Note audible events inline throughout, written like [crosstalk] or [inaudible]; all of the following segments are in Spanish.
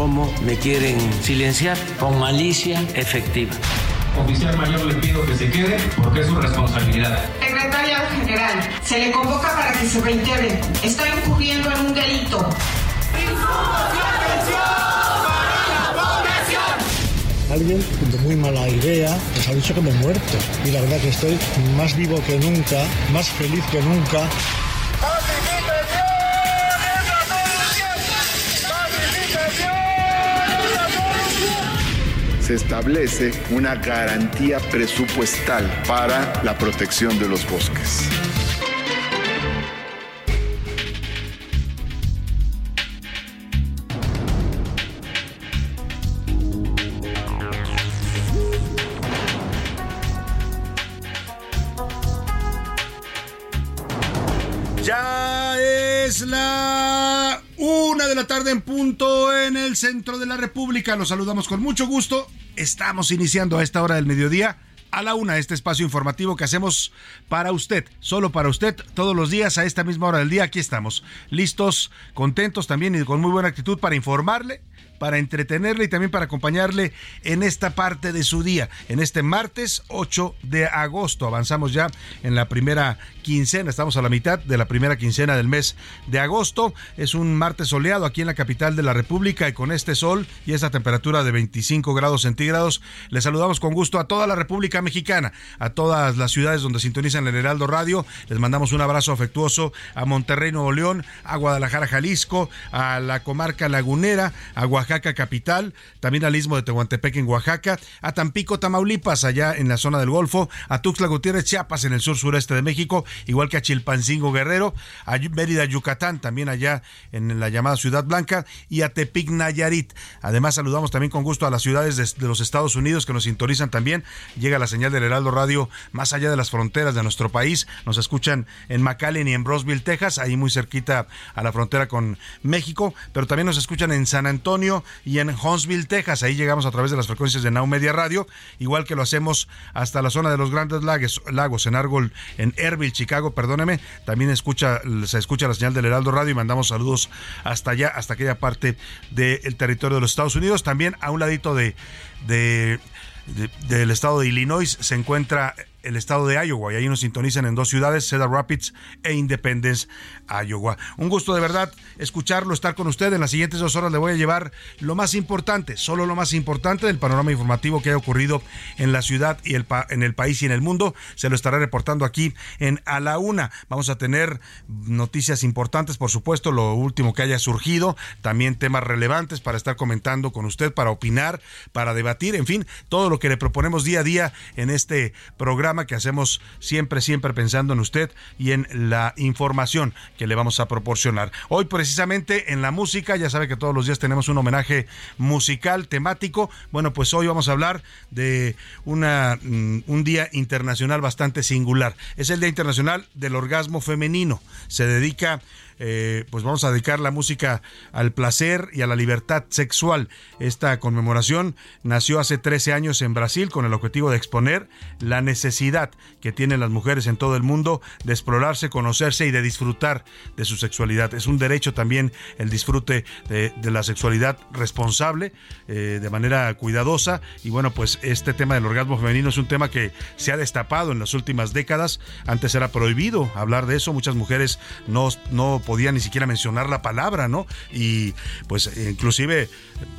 ¿Cómo me quieren silenciar? Con malicia efectiva. Oficial mayor le pido que se quede porque es su responsabilidad. Secretaria General, se le convoca para que se reintegre. Está incurriendo en un delito. Alguien de muy mala idea nos ha dicho que me he muerto. Y la verdad que estoy más vivo que nunca, más feliz que nunca. Se establece una garantía presupuestal para la protección de los bosques. De la tarde en punto en el centro de la República. Los saludamos con mucho gusto. Estamos iniciando a esta hora del mediodía a la una este espacio informativo que hacemos para usted, solo para usted, todos los días a esta misma hora del día. Aquí estamos, listos, contentos también y con muy buena actitud para informarle para entretenerle y también para acompañarle en esta parte de su día, en este martes 8 de agosto. Avanzamos ya en la primera quincena, estamos a la mitad de la primera quincena del mes de agosto. Es un martes soleado aquí en la capital de la República y con este sol y esta temperatura de 25 grados centígrados, le saludamos con gusto a toda la República Mexicana, a todas las ciudades donde sintonizan el Heraldo Radio. Les mandamos un abrazo afectuoso a Monterrey, Nuevo León, a Guadalajara, Jalisco, a la comarca lagunera, a Oaxaca, Oaxaca capital, también al istmo de Tehuantepec en Oaxaca, a Tampico, Tamaulipas, allá en la zona del Golfo, a Tuxtla Gutiérrez, Chiapas, en el sur sureste de México, igual que a Chilpancingo Guerrero, a Mérida, Yucatán, también allá en la llamada Ciudad Blanca, y a Tepic, Nayarit. Además, saludamos también con gusto a las ciudades de, los Estados Unidos que nos sintonizan también. Llega la señal del Heraldo Radio más allá de las fronteras de nuestro país. Nos escuchan en McAllen y en Roseville, Texas, ahí muy cerquita a la frontera con México, pero también nos escuchan en San Antonio, y en Huntsville, Texas. Ahí llegamos a través de las frecuencias de Now Media Radio, igual que lo hacemos hasta la zona de los Grandes Lagos, lagos en Argol, en Erville, Chicago, perdóneme. También escucha, se escucha la señal del Heraldo Radio y mandamos saludos hasta allá, hasta aquella parte del territorio de los Estados Unidos. También a un ladito de, de del estado de Illinois se encuentra el estado de Iowa y ahí nos sintonizan en dos ciudades, Cedar Rapids e Independence, Iowa. Un gusto de verdad escucharlo, estar con usted. En las siguientes dos horas le voy a llevar lo más importante, solo lo más importante del panorama informativo que haya ocurrido en la ciudad y el en el país y en el mundo. Se lo estaré reportando aquí en A la Una. Vamos a tener noticias importantes, por supuesto, lo último que haya surgido, también temas relevantes para estar comentando con usted, para opinar, para debatir, en fin, todo lo que le proponemos día a día en este programa que hacemos siempre, siempre pensando en usted y en la información que le vamos a proporcionar. Hoy precisamente en la música, ya sabe que todos los días tenemos un homenaje musical temático. Bueno, pues hoy vamos a hablar de una, mm, un día internacional bastante singular. Es el Día Internacional del Orgasmo Femenino. Se dedica eh, pues vamos a dedicar la música al placer y a la libertad sexual. Esta conmemoración nació hace 13 años en Brasil con el objetivo de exponer la necesidad que tienen las mujeres en todo el mundo de explorarse, conocerse y de disfrutar de su sexualidad. Es un derecho también el disfrute de, la sexualidad responsable, eh, de manera cuidadosa. Y bueno, pues este tema del orgasmo femenino es un tema que se ha destapado en las últimas décadas. Antes era prohibido hablar de eso, muchas mujeres no, no podía ni siquiera mencionar la palabra, ¿no? Y pues inclusive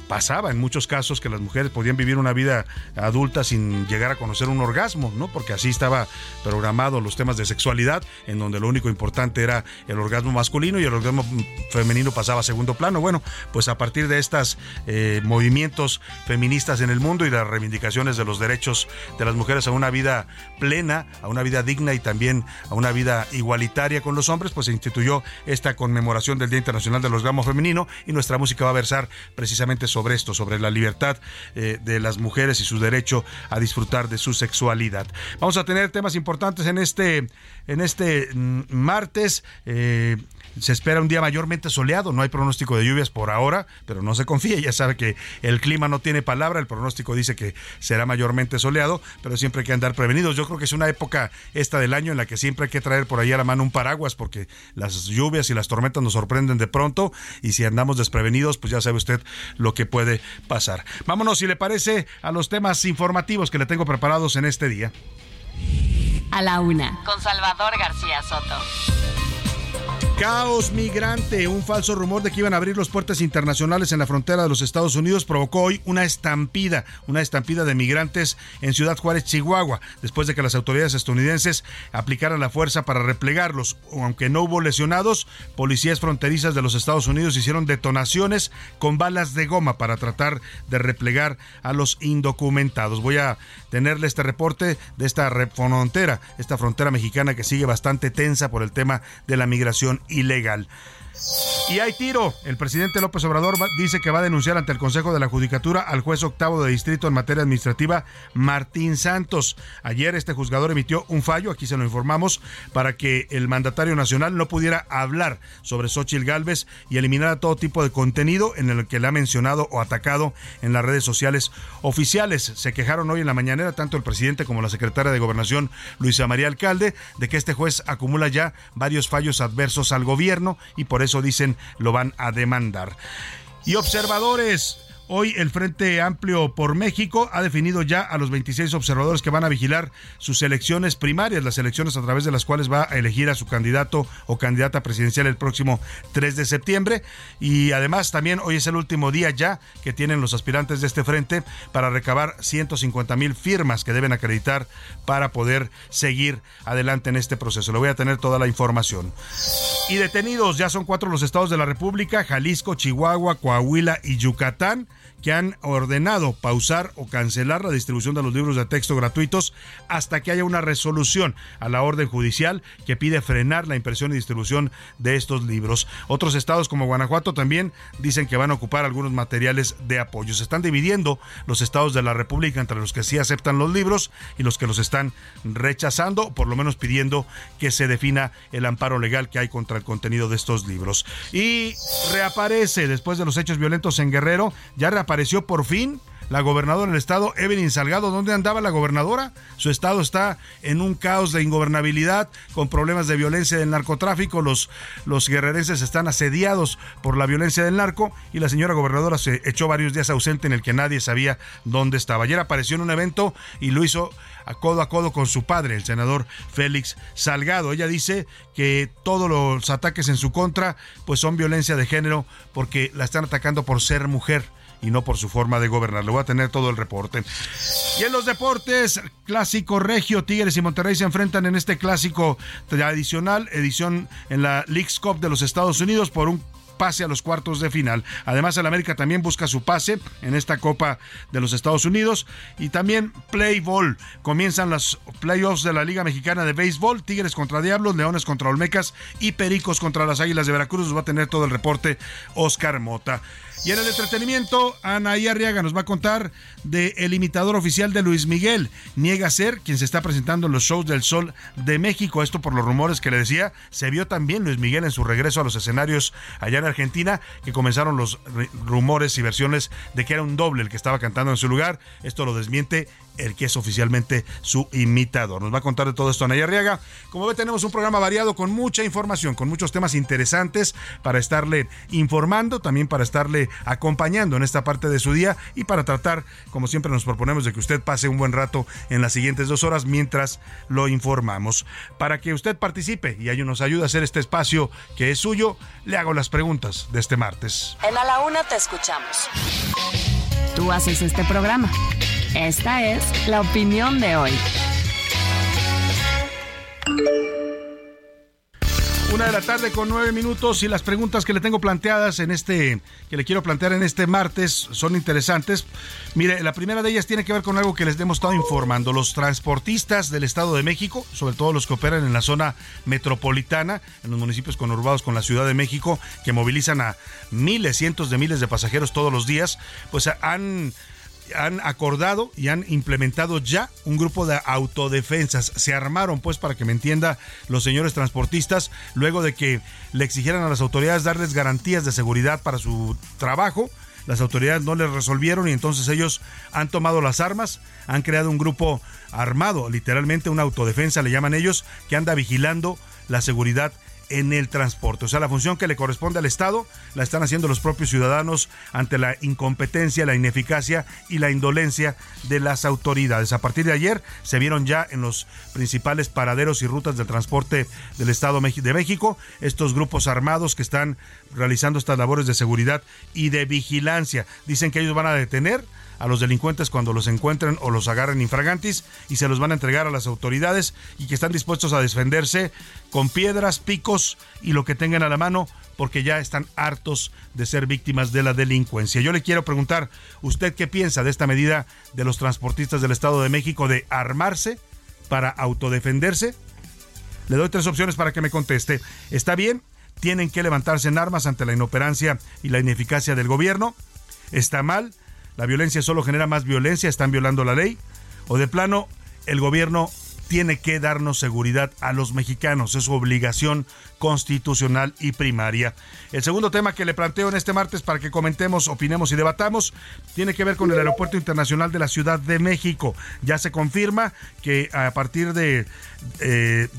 pasaba en muchos casos que las mujeres podían vivir una vida adulta sin llegar a conocer un orgasmo, ¿no? Porque así estaba programado los temas de sexualidad, en donde lo único importante era el orgasmo masculino y el orgasmo femenino pasaba a segundo plano. Bueno, pues a partir de estos eh, movimientos feministas en el mundo y las reivindicaciones de los derechos de las mujeres a una vida plena, a una vida digna y también a una vida igualitaria con los hombres, pues se instituyó esta conmemoración del Día Internacional del Orgasmo Femenino y nuestra música va a versar precisamente sobre esto, sobre la libertad eh, de las mujeres y su derecho a disfrutar de su sexualidad. Vamos a tener temas importantes en este, en este mm, martes. Eh, se espera un día mayormente soleado, no hay pronóstico de lluvias por ahora, pero no se confíe, ya sabe que el clima no tiene palabra, el pronóstico dice que será mayormente soleado, pero siempre hay que andar prevenidos. Yo creo que es una época esta del año en la que siempre hay que traer por ahí a la mano un paraguas porque las lluvias y las tormentas nos sorprenden de pronto y si andamos desprevenidos, pues ya sabe usted lo que puede pasar. Vámonos, si le parece, a los temas informativos que le tengo preparados en este día. A la una. Con Salvador García Soto. Caos migrante. Un falso rumor de que iban a abrir los puertos internacionales en la frontera de los Estados Unidos provocó hoy una estampida, una estampida de migrantes en Ciudad Juárez, Chihuahua, después de que las autoridades estadounidenses aplicaran la fuerza para replegarlos. Aunque no hubo lesionados, policías fronterizas de los Estados Unidos hicieron detonaciones con balas de goma para tratar de replegar a los indocumentados. Voy a tenerle este reporte de esta frontera, esta frontera mexicana que sigue bastante tensa por el tema de la migración ilegal. Y hay tiro. El presidente López Obrador dice que va a denunciar ante el Consejo de la Judicatura al juez octavo de distrito en materia administrativa, Martín Santos. Ayer este juzgador emitió un fallo, aquí se lo informamos, para que el mandatario nacional no pudiera hablar sobre Xochitl Galvez y eliminar todo tipo de contenido en el que le ha mencionado o atacado en las redes sociales oficiales. Se quejaron hoy en la mañanera tanto el presidente como la secretaria de Gobernación, Luisa María Alcalde, de que este juez acumula ya varios fallos adversos al gobierno y por eso dicen lo van a demandar. Y observadores, Hoy el Frente Amplio por México ha definido ya a los 26 observadores que van a vigilar sus elecciones primarias, las elecciones a través de las cuales va a elegir a su candidato o candidata presidencial el próximo 3 de septiembre. Y además también hoy es el último día ya que tienen los aspirantes de este frente para recabar 150 mil firmas que deben acreditar para poder seguir adelante en este proceso. Le voy a tener toda la información. Y detenidos, ya son cuatro los estados de la República, Jalisco, Chihuahua, Coahuila y Yucatán que han ordenado pausar o cancelar la distribución de los libros de texto gratuitos hasta que haya una resolución a la orden judicial que pide frenar la impresión y distribución de estos libros. Otros estados como Guanajuato también dicen que van a ocupar algunos materiales de apoyo. Se están dividiendo los estados de la República entre los que sí aceptan los libros y los que los están rechazando, por lo menos pidiendo que se defina el amparo legal que hay contra el contenido de estos libros. Y reaparece después de los hechos violentos en Guerrero, ya reaparece apareció por fin la gobernadora del estado, Evelyn Salgado. ¿Dónde andaba la gobernadora? Su estado está en un caos de ingobernabilidad, con problemas de violencia del narcotráfico. Los, los guerrerenses están asediados por la violencia del narco y la señora gobernadora se echó varios días ausente en el que nadie sabía dónde estaba. Ayer apareció en un evento y lo hizo a codo a codo con su padre, el senador Félix Salgado. Ella dice que todos los ataques en su contra pues son violencia de género porque la están atacando por ser mujer y no por su forma de gobernar. Le voy a tener todo el reporte. Y en los deportes, clásico regio, Tigres y Monterrey se enfrentan en este clásico tradicional, edición en la League's Cup de los Estados Unidos por un pase a los cuartos de final. Además, el América también busca su pase en esta Copa de los Estados Unidos y también Play Ball. Comienzan los playoffs de la Liga Mexicana de Béisbol, Tigres contra Diablos, Leones contra Olmecas y Pericos contra las Águilas de Veracruz. Nos va a tener todo el reporte Oscar Mota. Y en el entretenimiento, Anaí Arriaga nos va a contar de el imitador oficial de Luis Miguel. Niega ser quien se está presentando en los shows del Sol de México. Esto por los rumores que le decía. Se vio también Luis Miguel en su regreso a los escenarios allá en Argentina, que comenzaron los rumores y versiones de que era un doble el que estaba cantando en su lugar. Esto lo desmiente el que es oficialmente su imitador. Nos va a contar de todo esto Anaya Arriaga. Como ve, tenemos un programa variado con mucha información, con muchos temas interesantes para estarle informando, también para estarle acompañando en esta parte de su día y para tratar, como siempre nos proponemos, de que usted pase un buen rato en las siguientes dos horas mientras lo informamos. Para que usted participe y nos ayude a hacer este espacio que es suyo, le hago las preguntas de este martes. En A la Una te escuchamos. Tú haces este programa. Esta es la opinión de hoy. Una de la tarde con nueve minutos y las preguntas que le tengo planteadas en este, que le quiero plantear en este martes son interesantes. Mire, la primera de ellas tiene que ver con algo que les hemos estado informando. Los transportistas del Estado de México, sobre todo los que operan en la zona metropolitana, en los municipios conurbados con la Ciudad de México, que movilizan a miles, cientos de miles de pasajeros todos los días, pues han han acordado y han implementado ya un grupo de autodefensas. Se armaron, pues, para que me entienda, los señores transportistas, luego de que le exigieran a las autoridades darles garantías de seguridad para su trabajo. Las autoridades no les resolvieron y entonces ellos han tomado las armas, han creado un grupo armado, literalmente una autodefensa le llaman ellos, que anda vigilando la seguridad en el transporte. O sea, la función que le corresponde al Estado la están haciendo los propios ciudadanos ante la incompetencia, la ineficacia y la indolencia de las autoridades. A partir de ayer se vieron ya en los principales paraderos y rutas del transporte del Estado de México estos grupos armados que están realizando estas labores de seguridad y de vigilancia. Dicen que ellos van a detener a los delincuentes cuando los encuentren o los agarren infragantis y se los van a entregar a las autoridades y que están dispuestos a defenderse con piedras, picos y lo que tengan a la mano porque ya están hartos de ser víctimas de la delincuencia. Yo le quiero preguntar, ¿usted qué piensa de esta medida de los transportistas del Estado de México de armarse para autodefenderse? Le doy tres opciones para que me conteste. ¿Está bien? ¿Tienen que levantarse en armas ante la inoperancia y la ineficacia del gobierno? ¿Está mal? La violencia solo genera más violencia, están violando la ley, o de plano el gobierno tiene que darnos seguridad a los mexicanos, es su obligación constitucional y primaria. El segundo tema que le planteo en este martes para que comentemos, opinemos y debatamos tiene que ver con el Aeropuerto Internacional de la Ciudad de México. Ya se confirma que a partir de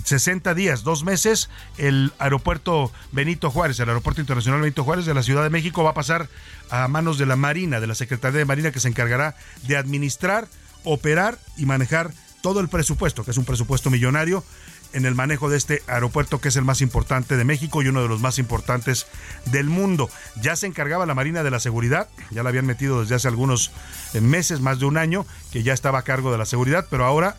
60 eh, días, dos meses, el aeropuerto Benito Juárez, el Aeropuerto Internacional Benito Juárez de la Ciudad de México va a pasar a manos de la Marina, de la Secretaría de Marina que se encargará de administrar, operar y manejar todo el presupuesto, que es un presupuesto millonario, en el manejo de este aeropuerto que es el más importante de México y uno de los más importantes del mundo. Ya se encargaba la Marina de la seguridad, ya la habían metido desde hace algunos eh, meses, más de un año, que ya estaba a cargo de la seguridad, pero ahora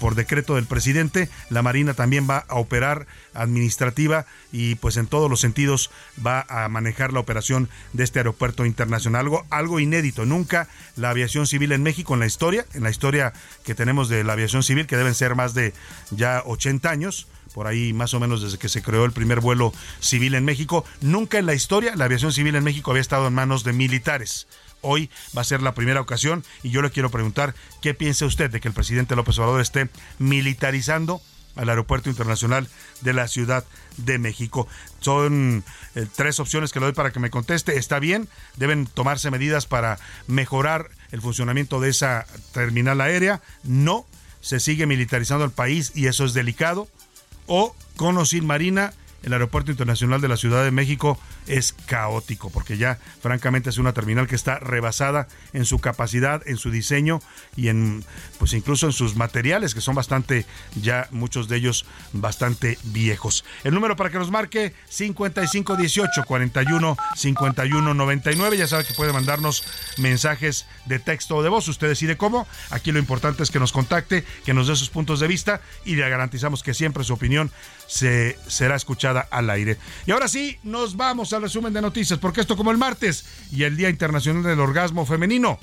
por decreto del presidente, la Marina también va a operar administrativa y pues en todos los sentidos va a manejar la operación de este aeropuerto internacional. Algo, algo inédito. Nunca la aviación civil en México, en la historia, en la historia que tenemos de la aviación civil, que deben ser más de ya 80 años, por ahí más o menos desde que se creó el primer vuelo civil en México. Nunca en la historia la aviación civil en México había estado en manos de militares. Hoy va a ser la primera ocasión y yo le quiero preguntar qué piensa usted de que el presidente López Obrador esté militarizando al Aeropuerto Internacional de la Ciudad de México. Son eh, tres opciones que le doy para que me conteste. ¿Está bien? ¿Deben tomarse medidas para mejorar el funcionamiento de esa terminal aérea? No. Se sigue militarizando el país y eso es delicado. O con o sin Marina, el Aeropuerto Internacional de la Ciudad de México es caótico, porque ya francamente es una terminal que está rebasada en su capacidad, en su diseño y en pues incluso en sus materiales que son bastante ya muchos de ellos bastante viejos. El número para que nos marque 5518 41 51 99, ya sabe que puede mandarnos mensajes de texto o de voz, usted decide cómo. Aquí lo importante es que nos contacte, que nos dé sus puntos de vista y le garantizamos que siempre su opinión se será escuchada al aire. Y ahora sí, nos vamos al resumen de noticias, porque esto como el martes y el Día Internacional del Orgasmo Femenino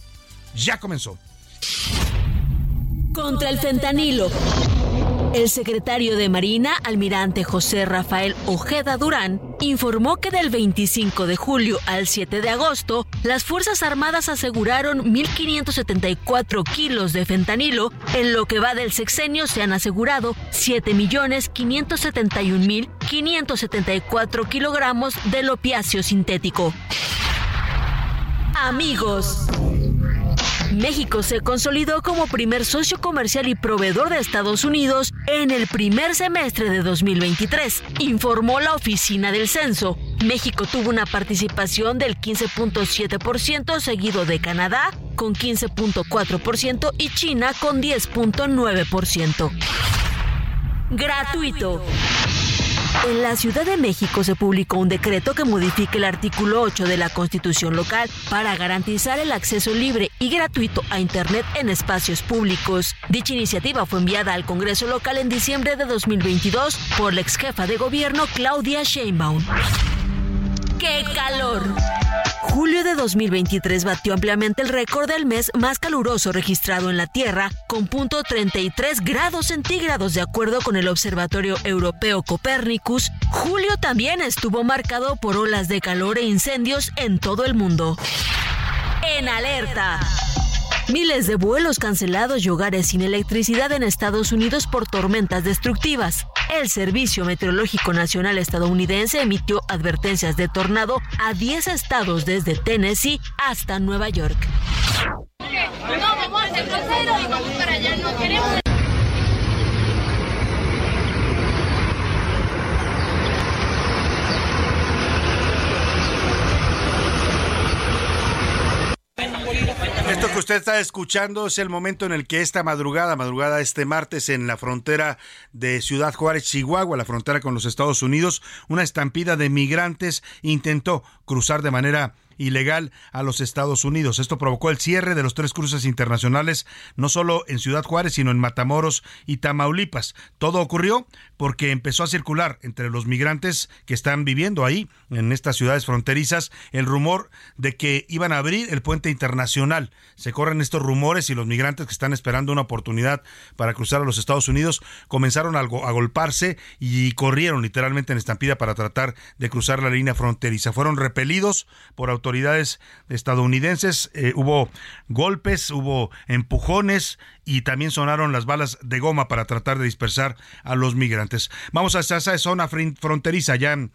ya comenzó. Contra el fentanilo. El secretario de Marina, almirante José Rafael Ojeda Durán, informó que del 25 de julio al 7 de agosto, las Fuerzas Armadas aseguraron 1.574 kilos de fentanilo. En lo que va del sexenio se han asegurado 7.571.574 kilogramos del opiáceo sintético. Amigos. México se consolidó como primer socio comercial y proveedor de Estados Unidos en el primer semestre de 2023, informó la Oficina del Censo. México tuvo una participación del 15.7%, seguido de Canadá con 15.4% y China con 10.9%. Gratuito. En la Ciudad de México se publicó un decreto que modifica el artículo 8 de la Constitución local para garantizar el acceso libre y gratuito a Internet en espacios públicos. Dicha iniciativa fue enviada al Congreso local en diciembre de 2022 por la ex jefa de gobierno Claudia Sheinbaum. ¡Qué calor! Julio de 2023 batió ampliamente el récord del mes más caluroso registrado en la Tierra, con punto 33 grados centígrados de acuerdo con el Observatorio Europeo Copernicus. Julio también estuvo marcado por olas de calor e incendios en todo el mundo. En alerta. Miles de vuelos cancelados y hogares sin electricidad en Estados Unidos por tormentas destructivas. El Servicio Meteorológico Nacional estadounidense emitió advertencias de tornado a 10 estados desde Tennessee hasta Nueva York. Usted está escuchando es el momento en el que esta madrugada, madrugada este martes en la frontera de Ciudad Juárez, Chihuahua, la frontera con los Estados Unidos, una estampida de migrantes intentó cruzar de manera ilegal a los Estados Unidos. Esto provocó el cierre de los tres cruces internacionales, no solo en Ciudad Juárez, sino en Matamoros y Tamaulipas. Todo ocurrió porque empezó a circular entre los migrantes que están viviendo ahí, en estas ciudades fronterizas, el rumor de que iban a abrir el puente internacional. Se corren estos rumores y los migrantes que están esperando una oportunidad para cruzar a los Estados Unidos comenzaron a, golparse y corrieron literalmente en estampida para tratar de cruzar la línea fronteriza. Fueron repelidos por autoridades autoridades estadounidenses. Eh, hubo golpes, hubo empujones y también sonaron las balas de goma para tratar de dispersar a los migrantes. Vamos a esa zona fronteriza ya en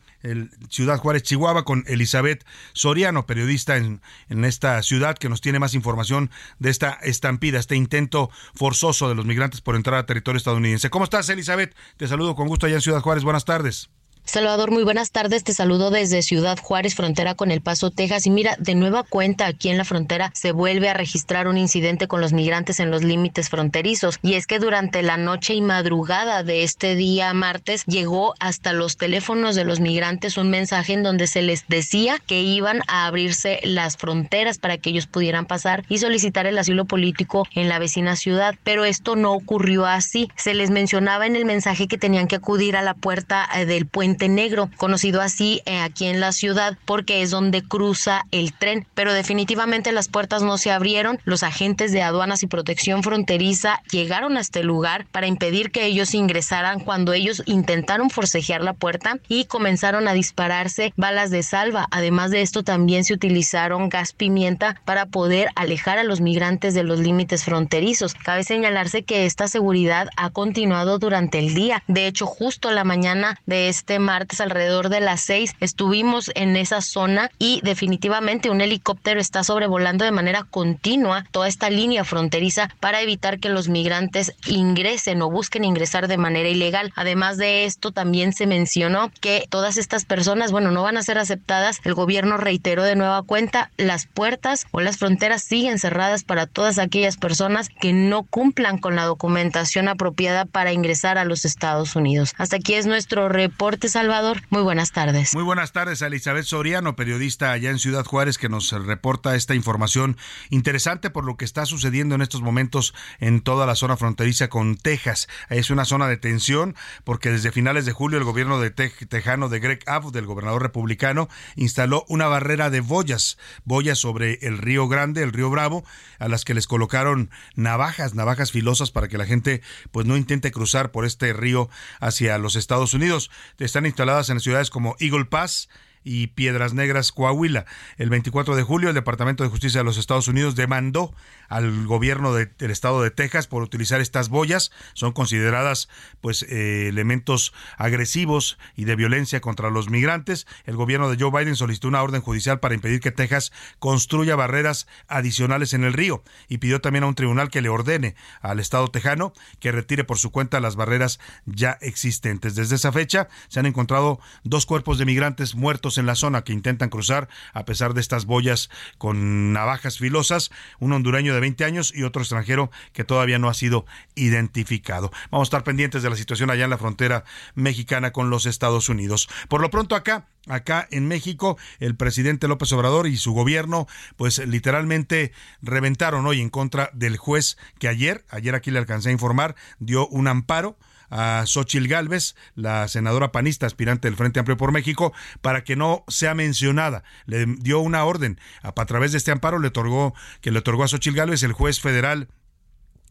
Ciudad Juárez, Chihuahua, con Elizabeth Soriano, periodista en, en esta ciudad, que nos tiene más información de esta estampida, este intento forzoso de los migrantes por entrar a territorio estadounidense. ¿Cómo estás, Elizabeth? Te saludo con gusto allá en Ciudad Juárez. Buenas tardes. Salvador, muy buenas tardes. Te saludo desde Ciudad Juárez, frontera con El Paso, Texas. Y mira, de nueva cuenta aquí en la frontera se vuelve a registrar un incidente con los migrantes en los límites fronterizos. Y es que durante la noche y madrugada de este día martes llegó hasta los teléfonos de los migrantes un mensaje en donde se les decía que iban a abrirse las fronteras para que ellos pudieran pasar y solicitar el asilo político en la vecina ciudad. Pero esto no ocurrió así. Se les mencionaba en el mensaje que tenían que acudir a la puerta eh, del puente Negro, conocido así eh, aquí en la ciudad porque es donde cruza el tren. Pero definitivamente las puertas no se abrieron. Los agentes de aduanas y protección fronteriza llegaron a este lugar para impedir que ellos ingresaran cuando ellos intentaron forcejear la puerta y comenzaron a dispararse balas de salva. Además de esto también se utilizaron gas pimienta para poder alejar a los migrantes de los límites fronterizos. Cabe señalarse que esta seguridad ha continuado durante el día. De hecho, justo la mañana de este martes alrededor de las seis estuvimos en esa zona y definitivamente un helicóptero está sobrevolando de manera continua toda esta línea fronteriza para evitar que los migrantes ingresen o busquen ingresar de manera ilegal. Además de esto, también se mencionó que todas estas personas, bueno, no van a ser aceptadas. El gobierno reiteró de nueva cuenta, las puertas o las fronteras siguen cerradas para todas aquellas personas que no cumplan con la documentación apropiada para ingresar a los Estados Unidos. Hasta aquí es nuestro reporte Salvador. Muy buenas tardes. Muy buenas tardes a Elizabeth Soriano, periodista allá en Ciudad Juárez, que nos reporta esta información interesante por lo que está sucediendo en estos momentos en toda la zona fronteriza con Texas. Es una zona de tensión porque desde finales de julio el gobierno de tejano de Greg Abbott, del gobernador republicano, instaló una barrera de boyas, boyas sobre el río Grande, el río Bravo, a las que les colocaron navajas, navajas filosas para que la gente pues no intente cruzar por este río hacia los Estados Unidos. Están instaladas en ciudades como Eagle Pass, y Piedras Negras, Coahuila. El 24 de julio, el Departamento de Justicia de los Estados Unidos demandó al gobierno del estado de Texas por utilizar estas boyas. Son consideradas pues eh, elementos agresivos y de violencia contra los migrantes. El gobierno de Joe Biden solicitó una orden judicial para impedir que Texas construya barreras adicionales en el río y pidió también a un tribunal que le ordene al estado tejano que retire por su cuenta las barreras ya existentes. Desde esa fecha se han encontrado dos cuerpos de migrantes muertos en la zona que intentan cruzar a pesar de estas boyas con navajas filosas, un hondureño de 20 años y otro extranjero que todavía no ha sido identificado. Vamos a estar pendientes de la situación allá en la frontera mexicana con los Estados Unidos. Por lo pronto acá, acá en México, el presidente López Obrador y su gobierno, pues literalmente reventaron hoy en contra del juez que ayer, ayer aquí le alcancé a informar, dio un amparo a Xochil Gálvez, la senadora panista aspirante del Frente Amplio por México, para que no sea mencionada. Le dio una orden. A, través de este amparo le otorgó, que le otorgó a Xochil Gálvez el juez federal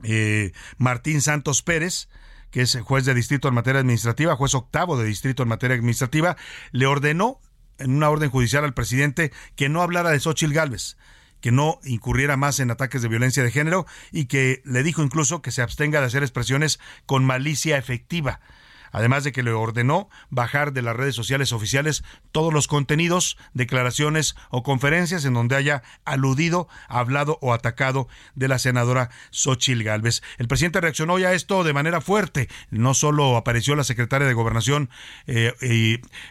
eh, Martín Santos Pérez, que es juez de distrito en materia administrativa, juez octavo de distrito en materia administrativa, le ordenó en una orden judicial al presidente que no hablara de Xochil Gálvez que no incurriera más en ataques de violencia de género y que le dijo incluso que se abstenga de hacer expresiones con malicia efectiva además de que le ordenó bajar de las redes sociales oficiales todos los contenidos, declaraciones o conferencias en donde haya aludido, hablado o atacado de la senadora Xochil Gálvez. El presidente reaccionó ya a esto de manera fuerte. No solo apareció la secretaria de Gobernación eh,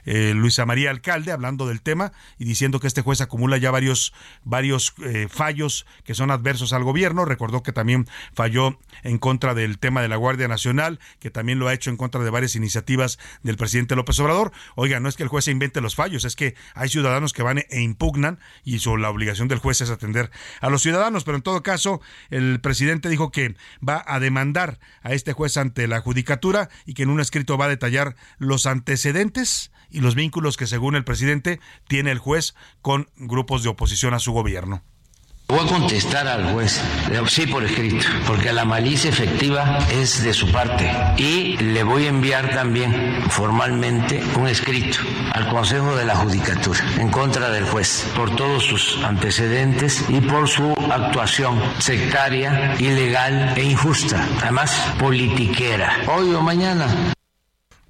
eh, Luisa María Alcalde hablando del tema y diciendo que este juez acumula ya varios, varios eh, fallos que son adversos al gobierno. Recordó que también falló en contra del tema de la Guardia Nacional, que también lo ha hecho en contra de varias iniciativas del presidente López Obrador. Oiga, no es que el juez se invente los fallos, es que hay ciudadanos que van e impugnan y la obligación del juez es atender a los ciudadanos. Pero en todo caso, el presidente dijo que va a demandar a este juez ante la judicatura y que en un escrito va a detallar los antecedentes y los vínculos que según el presidente tiene el juez con grupos de oposición a su gobierno. Voy a contestar al juez, sí por escrito, porque la malicia efectiva es de su parte. Y le voy a enviar también formalmente un escrito al Consejo de la Judicatura en contra del juez por todos sus antecedentes y por su actuación sectaria, ilegal e injusta, además politiquera. Hoy o mañana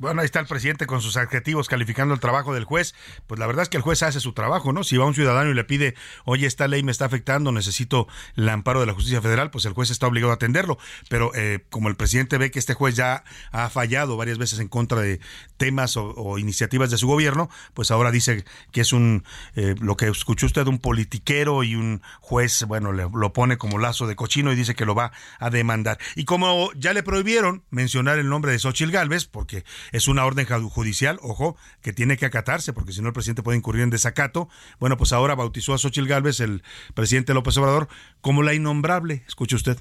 bueno, ahí está el presidente con sus adjetivos calificando el trabajo del juez. Pues la verdad es que el juez hace su trabajo, ¿no? Si va un ciudadano y le pide, oye, esta ley me está afectando, necesito el amparo de la justicia federal, pues el juez está obligado a atenderlo. Pero eh, como el presidente ve que este juez ya ha fallado varias veces en contra de temas o, iniciativas de su gobierno, pues ahora dice que es un, eh, lo que escuchó usted, un politiquero y un juez, bueno, le, lo pone como lazo de cochino y dice que lo va a demandar. Y como ya le prohibieron mencionar el nombre de Xochil Gálvez, porque es una orden judicial, ojo, que tiene que acatarse, porque si no el presidente puede incurrir en desacato. Bueno, pues ahora bautizó a Xochil Gálvez, el presidente López Obrador, como la innombrable. Escuche usted.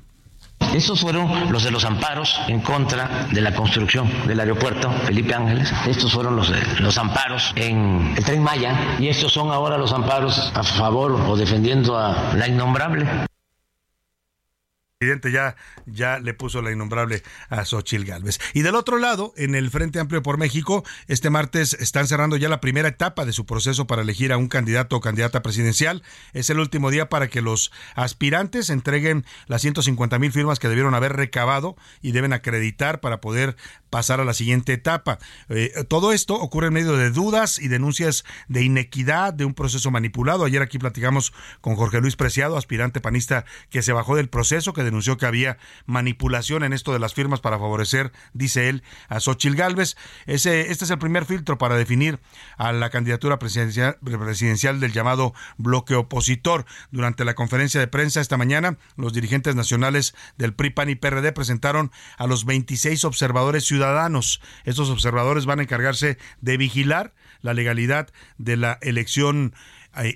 Esos fueron los de los amparos en contra de la construcción del aeropuerto Felipe Ángeles. Estos fueron los, los amparos en el tren Maya. Y estos son ahora los amparos a favor o defendiendo a la innombrable presidente ya, ya le puso la innombrable a Xochil Gálvez. Y del otro lado, en el Frente Amplio por México, este martes están cerrando ya la primera etapa de su proceso para elegir a un candidato o candidata presidencial. Es el último día para que los aspirantes entreguen las 150 mil firmas que debieron haber recabado y deben acreditar para poder pasar a la siguiente etapa. Eh, todo esto ocurre en medio de dudas y denuncias de inequidad, de un proceso manipulado. Ayer aquí platicamos con Jorge Luis Preciado, aspirante panista que se bajó del proceso, que denunció que había manipulación en esto de las firmas para favorecer, dice él, a Xochil Gálvez. Ese, este es el primer filtro para definir a la candidatura presidencial, presidencial del llamado bloque opositor. Durante la conferencia de prensa esta mañana, los dirigentes nacionales del PRI, PAN y PRD presentaron a los 26 observadores ciudadanos. Estos observadores van a encargarse de vigilar la legalidad de la elección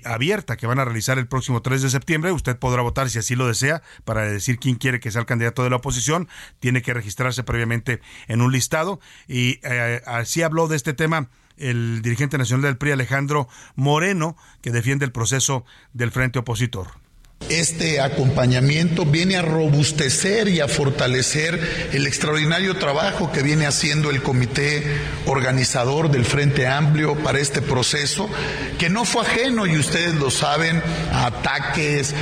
abierta que van a realizar el próximo 3 de septiembre. Usted podrá votar si así lo desea para decir quién quiere que sea el candidato de la oposición. Tiene que registrarse previamente en un listado. Y eh, así habló de este tema el dirigente nacional del PRI, Alejandro Moreno, que defiende el proceso del frente opositor. Este acompañamiento viene a robustecer y a fortalecer el extraordinario trabajo que viene haciendo el comité organizador del Frente Amplio para este proceso, que no fue ajeno, y ustedes lo saben, a ataques,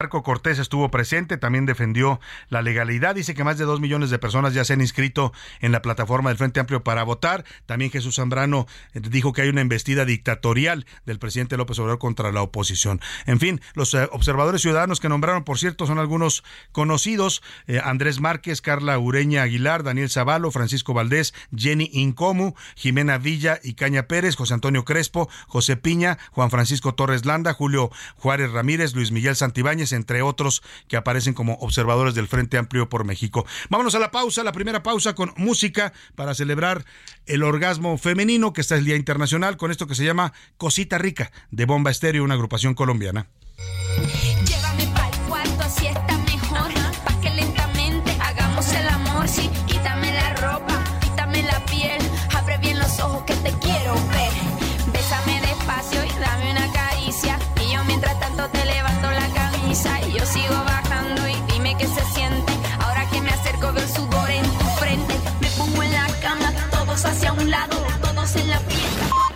Marco Cortés estuvo presente, también defendió la legalidad, dice que más de dos millones de personas ya se han inscrito en la plataforma del Frente Amplio para votar. También Jesús Zambrano eh, dijo que hay una embestida dictatorial del presidente López Obrador contra la oposición. En fin, los eh, observadores ciudadanos que nombraron, por cierto, son algunos conocidos, eh, Andrés Márquez, Carla Ureña Aguilar, Daniel Zavalo, Francisco Valdés, Jenny Incomu, Jimena Villa y Caña Pérez, José Antonio Crespo, José Piña, Juan Francisco Torres Landa, Julio Juárez Ramírez, Luis Miguel Santibáñez, entre otros que aparecen como observadores del Frente Amplio por México. Vámonos a la pausa, la primera pausa con música para celebrar el orgasmo femenino, que está el Día Internacional, con esto que se llama Cosita Rica, de Bomba Estéreo, una agrupación colombiana.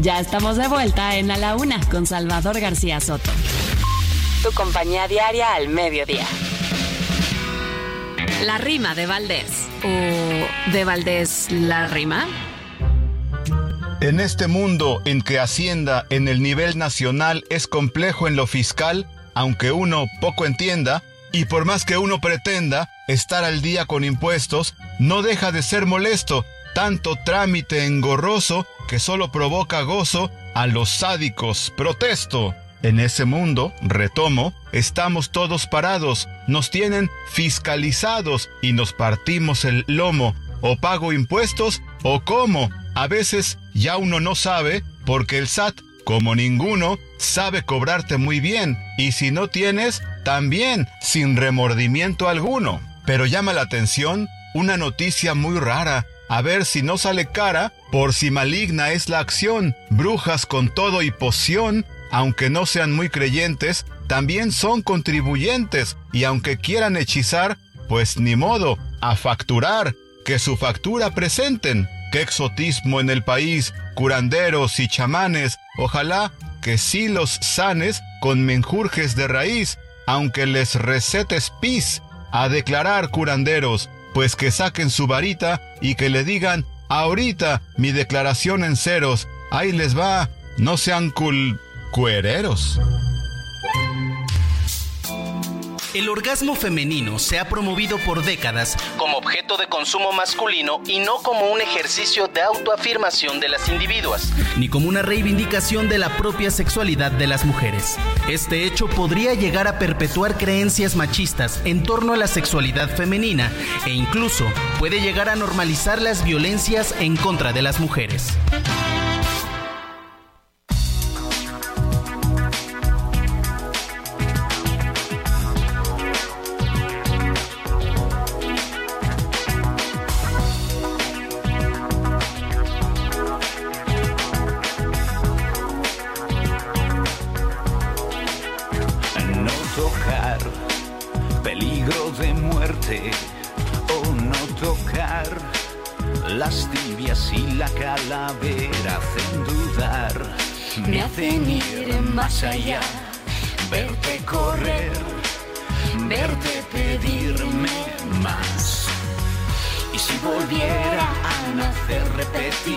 Ya estamos de vuelta en A la Una con Salvador García Soto. Tu compañía diaria al mediodía. La rima de Valdés. ¿O de Valdés la rima? En este mundo en que Hacienda en el nivel nacional es complejo en lo fiscal, aunque uno poco entienda, y por más que uno pretenda estar al día con impuestos, no deja de ser molesto tanto trámite engorroso que solo provoca gozo a los sádicos. Protesto. En ese mundo, retomo, estamos todos parados, nos tienen fiscalizados y nos partimos el lomo. O pago impuestos o cómo. A veces ya uno no sabe porque el SAT, como ninguno, sabe cobrarte muy bien. Y si no tienes, también, sin remordimiento alguno. Pero llama la atención una noticia muy rara. A ver si no sale cara, por si maligna es la acción. Brujas con todo y poción, aunque no sean muy creyentes, también son contribuyentes. Y aunque quieran hechizar, pues ni modo, a facturar. Que su factura presenten. Qué exotismo en el país, curanderos y chamanes. Ojalá que sí los sanes con menjurjes de raíz, aunque les recetes pis. A declarar curanderos, pues que saquen su varita y que le digan, ahorita mi declaración en ceros, ahí les va, no sean cul... cuereros. El orgasmo femenino se ha promovido por décadas como objeto de consumo masculino y no como un ejercicio de autoafirmación de las individuas, ni como una reivindicación de la propia sexualidad de las mujeres. Este hecho podría llegar a perpetuar creencias machistas en torno a la sexualidad femenina e incluso puede llegar a normalizar las violencias en contra de las mujeres.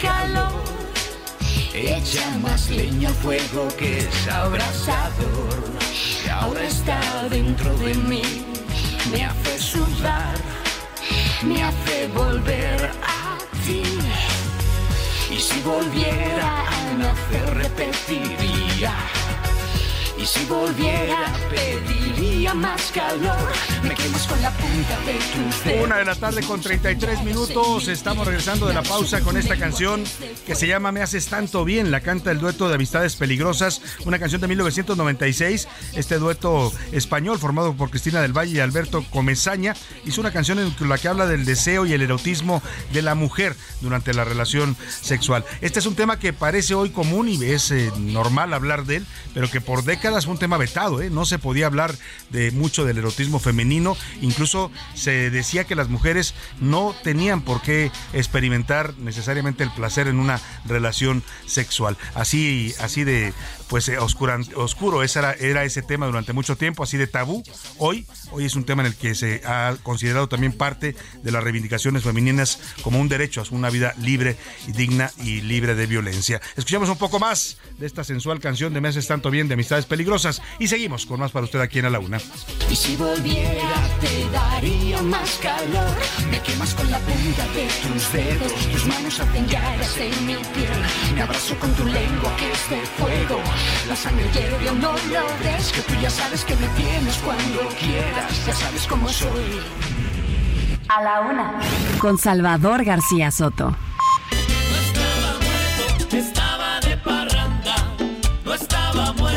Calor. Echa más leña al fuego que es abrasador. Ahora está dentro de mí. Me hace sudar, me hace volver a ti. Y si volviera a nacer repetiría. Y si volviera pediría más calor. Me quemas con la punta de tus dedos. Una de la tarde con 33 minutos. Estamos regresando de la pausa con esta canción que se llama Me haces tanto bien. La canta el dueto de Amistades Peligrosas, una canción de 1996. Este dueto español formado por Cristina del Valle y Alberto Comezaña hizo una canción en la que habla del deseo y el erotismo de la mujer durante la relación sexual. Este es un tema que parece hoy común y es eh, normal hablar de él, pero que por décadas fue un tema vetado, ¿eh? no se podía hablar de mucho del erotismo femenino, incluso se decía que las mujeres no tenían por qué experimentar necesariamente el placer en una relación sexual. Así, así de pues eh, oscuro ese era, ese tema durante mucho tiempo, así de tabú. Hoy, hoy es un tema en el que se ha considerado también parte de las reivindicaciones femeninas como un derecho a una vida libre y digna y libre de violencia. Escuchamos un poco más de esta sensual canción de Meses Tanto Bien de Amistades Peligrosas y seguimos con más para usted aquí en la Una. Y si volviera te daría más calor. Me quemas con la punta de tus dedos. Tus manos hacen en mi piel. Me abrazo con tu lengua que es de fuego. La sangre hierve, no lo ves. Que tú ya sabes que me tienes cuando quieras. Ya sabes cómo soy. A la una. Con Salvador García Soto. Estaba de parranda, no estaba muerto, estaba de parranda.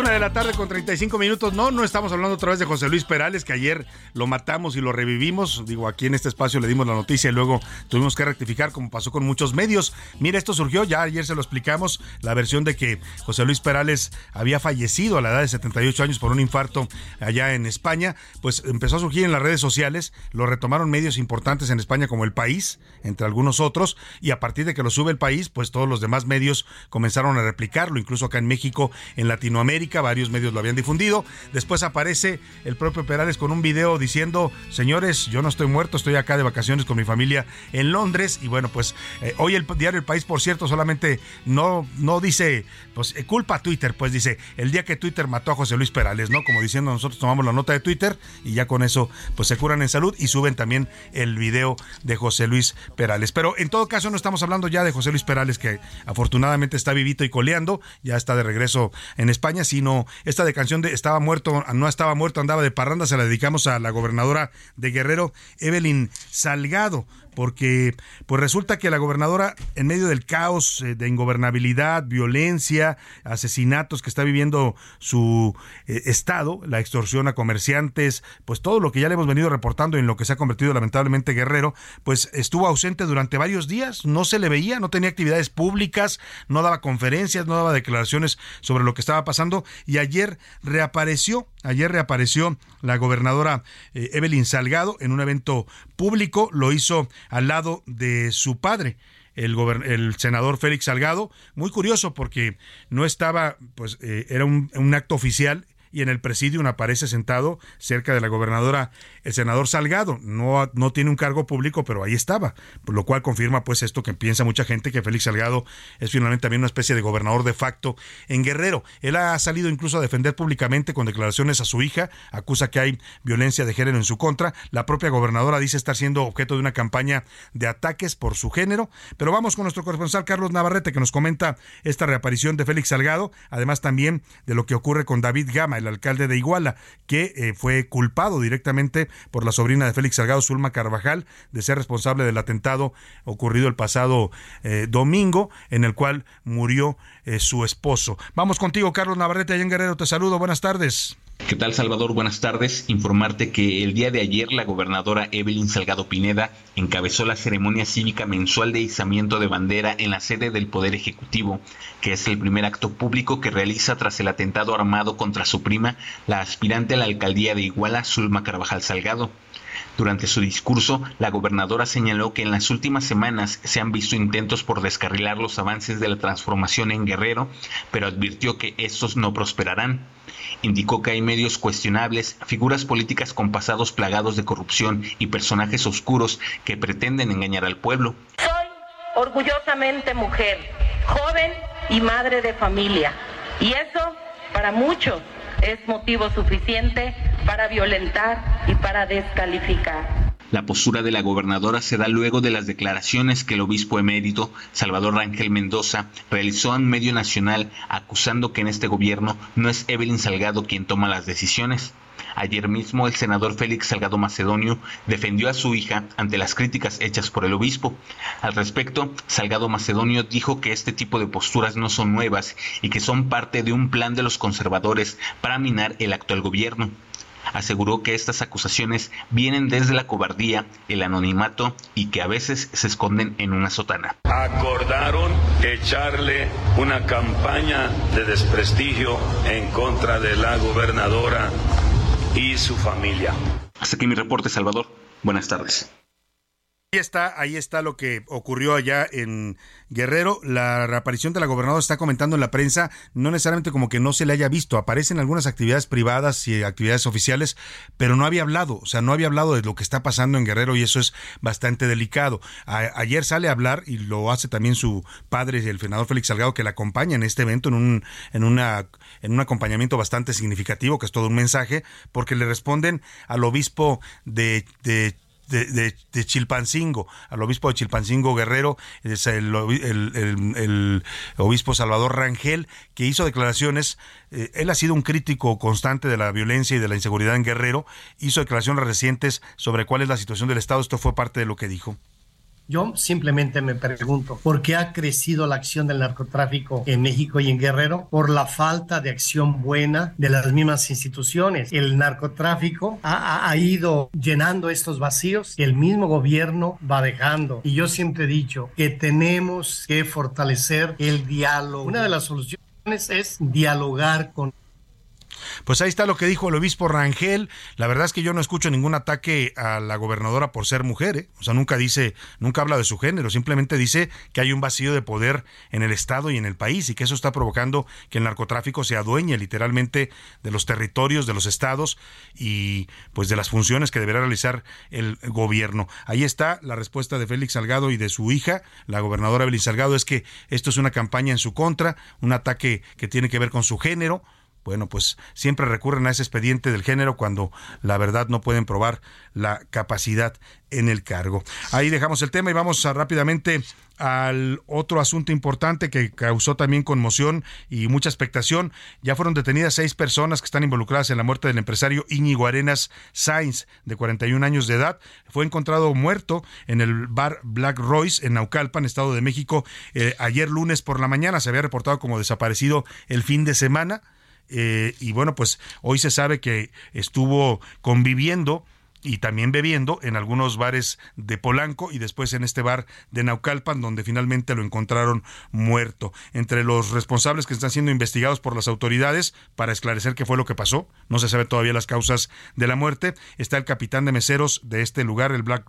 Una de la tarde con 35 minutos. No, no estamos hablando otra vez de José Luis Perales, que ayer lo matamos y lo revivimos. Digo, aquí en este espacio le dimos la noticia y luego tuvimos que rectificar, como pasó con muchos medios. Mira, esto surgió, ya ayer se lo explicamos, la versión de que José Luis Perales había fallecido a la edad de 78 años por un infarto allá en España. Pues empezó a surgir en las redes sociales, lo retomaron medios importantes en España como El País, entre algunos otros, y a partir de que lo sube El País, pues todos los demás medios comenzaron a replicarlo, incluso acá en México, en Latinoamérica, varios medios lo habían difundido. Después aparece el propio Perales con un video diciendo, señores, yo no estoy muerto, estoy acá de vacaciones con mi familia en Londres. Y bueno, pues eh, hoy el diario El País, por cierto, solamente no, no dice, pues eh, culpa a Twitter, pues dice, el día que Twitter mató a José Luis Perales, ¿no? Como diciendo, nosotros tomamos la nota de Twitter y ya con eso, pues se curan en salud y suben también el video de José Luis Perales. Pero en todo caso, no estamos hablando ya de José Luis Perales, que afortunadamente está vivito y coleando, ya está de regreso en España, sino esta de canción de Estaba muerto, no estaba muerto, andaba de parranda, se la dedicamos a la gobernadora de Guerrero, Evelyn Salgado porque pues resulta que la gobernadora en medio del caos eh, de ingobernabilidad, violencia, asesinatos que está viviendo su eh, estado, la extorsión a comerciantes, pues todo lo que ya le hemos venido reportando en lo que se ha convertido lamentablemente Guerrero, pues estuvo ausente durante varios días, no se le veía, no tenía actividades públicas, no daba conferencias, no daba declaraciones sobre lo que estaba pasando y ayer reapareció, ayer reapareció la gobernadora eh, Evelyn Salgado en un evento público, lo hizo al lado de su padre. El, el, senador Félix Salgado, muy curioso porque no estaba, pues eh, era un, un acto oficial y en el presidio aparece sentado cerca de la gobernadora el senador Salgado. No, no tiene un cargo público, pero ahí estaba, por lo cual confirma pues esto que piensa mucha gente, que Félix Salgado es finalmente también una especie de gobernador de facto en Guerrero. Él ha salido incluso a defender públicamente con declaraciones a su hija, acusa que hay violencia de género en su contra. La propia gobernadora dice estar siendo objeto de una campaña de ataques por su género. Pero vamos con nuestro corresponsal Carlos Navarrete, que nos comenta esta reaparición de Félix Salgado, además también de lo que ocurre con David Gama, el alcalde de Iguala, que eh, fue culpado directamente por la sobrina de Félix Salgado, Zulma Carvajal, de ser responsable del atentado ocurrido el pasado eh, domingo, en el cual murió eh, su esposo. Vamos contigo, Carlos Navarrete, allá en Guerrero, te saludo, buenas tardes. ¿Qué tal, Salvador? Buenas tardes. Informarte que el día de ayer la gobernadora Evelyn Salgado Pineda encabezó la ceremonia cívica mensual de izamiento de bandera en la sede del Poder Ejecutivo, que es el primer acto público que realiza tras el atentado armado contra su prima, la aspirante a la alcaldía de Iguala, Zulma Carvajal Salgado. Durante su discurso, la gobernadora señaló que en las últimas semanas se han visto intentos por descarrilar los avances de la transformación en Guerrero, pero advirtió que estos no prosperarán. Indicó que hay medios cuestionables, figuras políticas con pasados plagados de corrupción y personajes oscuros que pretenden engañar al pueblo. Soy orgullosamente mujer, joven y madre de familia. Y eso, para muchos, es motivo suficiente para violentar y para descalificar. La postura de la gobernadora se da luego de las declaraciones que el obispo emérito Salvador Rangel Mendoza realizó en medio nacional acusando que en este gobierno no es Evelyn Salgado quien toma las decisiones. Ayer mismo el senador Félix Salgado Macedonio defendió a su hija ante las críticas hechas por el obispo. Al respecto, Salgado Macedonio dijo que este tipo de posturas no son nuevas y que son parte de un plan de los conservadores para minar el actual gobierno. Aseguró que estas acusaciones vienen desde la cobardía, el anonimato y que a veces se esconden en una sotana. Acordaron echarle una campaña de desprestigio en contra de la gobernadora y su familia. Hasta aquí mi reporte, Salvador. Buenas tardes. Ahí está, ahí está lo que ocurrió allá en Guerrero. La reaparición de la gobernadora está comentando en la prensa, no necesariamente como que no se le haya visto. Aparecen algunas actividades privadas y actividades oficiales, pero no había hablado, o sea, no había hablado de lo que está pasando en Guerrero y eso es bastante delicado. ayer sale a hablar y lo hace también su padre, el senador Félix Salgado, que la acompaña en este evento, en un, en una, en un acompañamiento bastante significativo, que es todo un mensaje, porque le responden al obispo de, de de, Chilpancingo, al obispo de Chilpancingo Guerrero, el, obispo Salvador Rangel, que hizo declaraciones, eh, él ha sido un crítico constante de la violencia y de la inseguridad en Guerrero, hizo declaraciones recientes sobre cuál es la situación del Estado, esto fue parte de lo que dijo. Yo simplemente me pregunto, ¿por qué ha crecido la acción del narcotráfico en México y en Guerrero? Por la falta de acción buena de las mismas instituciones. El narcotráfico ha, ido llenando estos vacíos que el mismo gobierno va dejando. Y yo siempre he dicho que tenemos que fortalecer el diálogo. Una de las soluciones es dialogar con pues ahí está lo que dijo el obispo Rangel. La verdad es que yo no escucho ningún ataque a la gobernadora por ser mujer. ¿eh? O sea, nunca dice, nunca habla de su género. Simplemente dice que hay un vacío de poder en el Estado y en el país y que eso está provocando que el narcotráfico se adueñe literalmente de los territorios, de los estados y pues de las funciones que deberá realizar el gobierno. Ahí está la respuesta de Félix Salgado y de su hija, la gobernadora Evelyn Salgado, es que esto es una campaña en su contra, un ataque que tiene que ver con su género bueno, pues siempre recurren a ese expediente del género cuando la verdad no pueden probar la capacidad en el cargo. Ahí dejamos el tema y vamos rápidamente al otro asunto importante que causó también conmoción y mucha expectación. Ya fueron detenidas seis personas que están involucradas en la muerte del empresario Íñigo Arenas Sainz, de 41 años de edad. Fue encontrado muerto en el bar Black Royce en Naucalpan, Estado de México, eh, ayer lunes por la mañana. Se había reportado como desaparecido el fin de semana. Eh, y bueno, pues hoy se sabe que estuvo conviviendo y también bebiendo en algunos bares de Polanco y después en este bar de Naucalpan donde finalmente lo encontraron muerto. Entre los responsables que están siendo investigados por las autoridades para esclarecer qué fue lo que pasó, no se sabe todavía las causas de la muerte, está el capitán de meseros de este lugar, el, Black,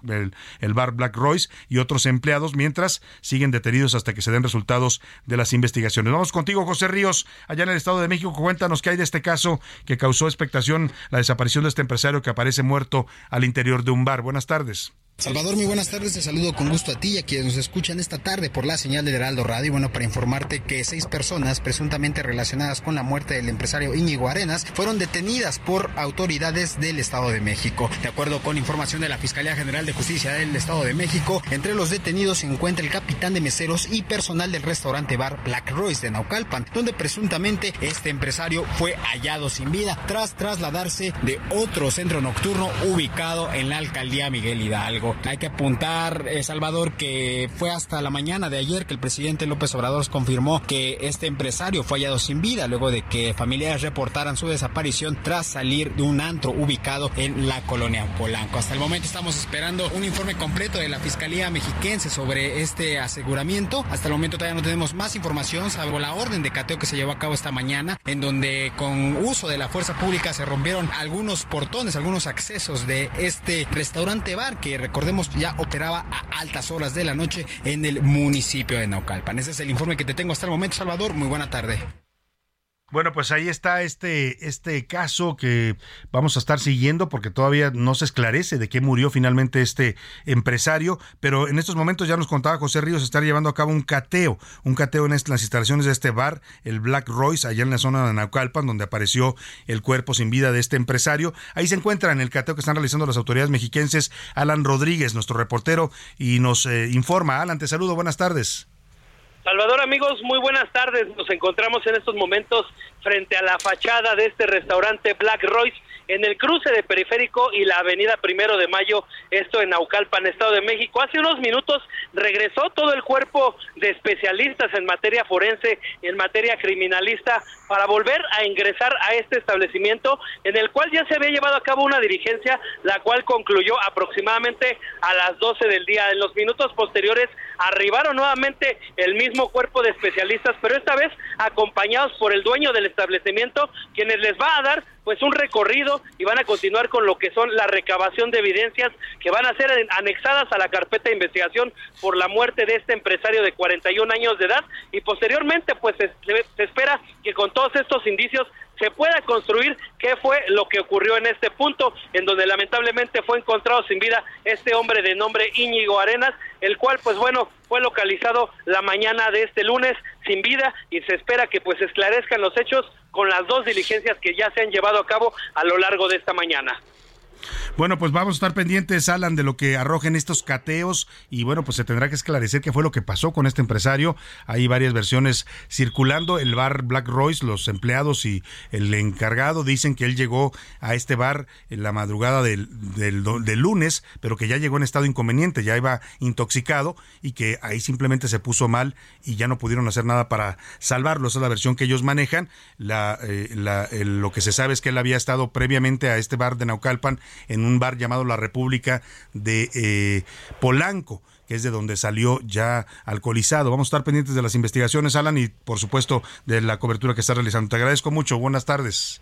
el, bar Black Royce y otros empleados, mientras siguen detenidos hasta que se den resultados de las investigaciones. Vamos contigo, José Ríos, allá en el Estado de México. Cuéntanos qué hay de este caso que causó expectación la desaparición de este empresario que aparece muerto al interior de un bar. Buenas tardes. Salvador, muy buenas tardes. Te saludo con gusto a ti y a quienes nos escuchan esta tarde por la señal de Heraldo Radio. Bueno, para informarte que seis personas presuntamente relacionadas con la muerte del empresario Íñigo Arenas fueron detenidas por autoridades del Estado de México. De acuerdo con información de la Fiscalía General de Justicia del Estado de México, entre los detenidos se encuentra el capitán de meseros y personal del restaurante bar Black Royce de Naucalpan, donde presuntamente este empresario fue hallado sin vida tras trasladarse de otro centro nocturno ubicado en la alcaldía Miguel Hidalgo. Hay que apuntar, eh, Salvador, que fue hasta la mañana de ayer que el presidente López Obrador confirmó que este empresario fue hallado sin vida luego de que familiares reportaran su desaparición tras salir de un antro ubicado en la colonia Polanco. Hasta el momento estamos esperando un informe completo de la Fiscalía Mexiquense sobre este aseguramiento. Hasta el momento todavía no tenemos más información, salvo la orden de cateo que se llevó a cabo esta mañana, en donde con uso de la fuerza pública se rompieron algunos portones, algunos accesos de este restaurante bar que recordemos ya operaba a altas horas de la noche en el municipio de Naucalpan. Ese es el informe que te tengo hasta el momento, Salvador. Muy buena tarde. Bueno, pues ahí está este, este caso que vamos a estar siguiendo porque todavía no se esclarece de qué murió finalmente este empresario, pero en estos momentos ya nos contaba José Ríos estar llevando a cabo un cateo, un cateo en las instalaciones de este bar, el Black Royce, allá en la zona de Naucalpan, donde apareció el cuerpo sin vida de este empresario. Ahí se encuentra en el cateo que están realizando las autoridades mexiquenses Alan Rodríguez, nuestro reportero, y nos eh, informa. Alan, te saludo, buenas tardes. Salvador, amigos, muy buenas tardes. Nos encontramos en estos momentos frente a la fachada de este restaurante Black Royce en el cruce de Periférico y la Avenida Primero de Mayo, esto en Naucalpan, Estado de México. Hace unos minutos regresó todo el cuerpo de especialistas en materia forense en materia criminalista para volver a ingresar a este establecimiento en el cual ya se había llevado a cabo una dirigencia, la cual concluyó aproximadamente a las 12 del día. En los minutos posteriores arribaron nuevamente el mismo cuerpo de especialistas, pero esta vez acompañados por el dueño del establecimiento, quienes les va a dar pues un recorrido y van a continuar con lo que son la recabación de evidencias que van a ser anexadas a la carpeta de investigación por la muerte de este empresario de 41 años de edad. Y posteriormente pues se, se espera que con todos estos indicios se pueda construir qué fue lo que ocurrió en este punto, en donde lamentablemente fue encontrado sin vida este hombre de nombre Íñigo Arenas, el cual pues bueno fue localizado la mañana de este lunes sin vida y se espera que pues esclarezcan los hechos con las dos diligencias que ya se han llevado a cabo a lo largo de esta mañana. Bueno, pues vamos a estar pendientes, Alan, de lo que arrojen estos cateos y bueno, pues se tendrá que esclarecer qué fue lo que pasó con este empresario. Hay varias versiones circulando. El bar Black Royce, los empleados y el encargado dicen que él llegó a este bar en la madrugada del, del, lunes, pero que ya llegó en estado inconveniente, ya iba intoxicado y que ahí simplemente se puso mal y ya no pudieron hacer nada para salvarlo. Esa es la versión que ellos manejan. La, eh, la, lo que se sabe es que él había estado previamente a este bar de Naucalpan en un bar llamado La República de eh, Polanco que es de donde salió ya alcoholizado. Vamos a estar pendientes de las investigaciones, Alan, y por supuesto de la cobertura que está realizando. Te agradezco mucho. Buenas tardes.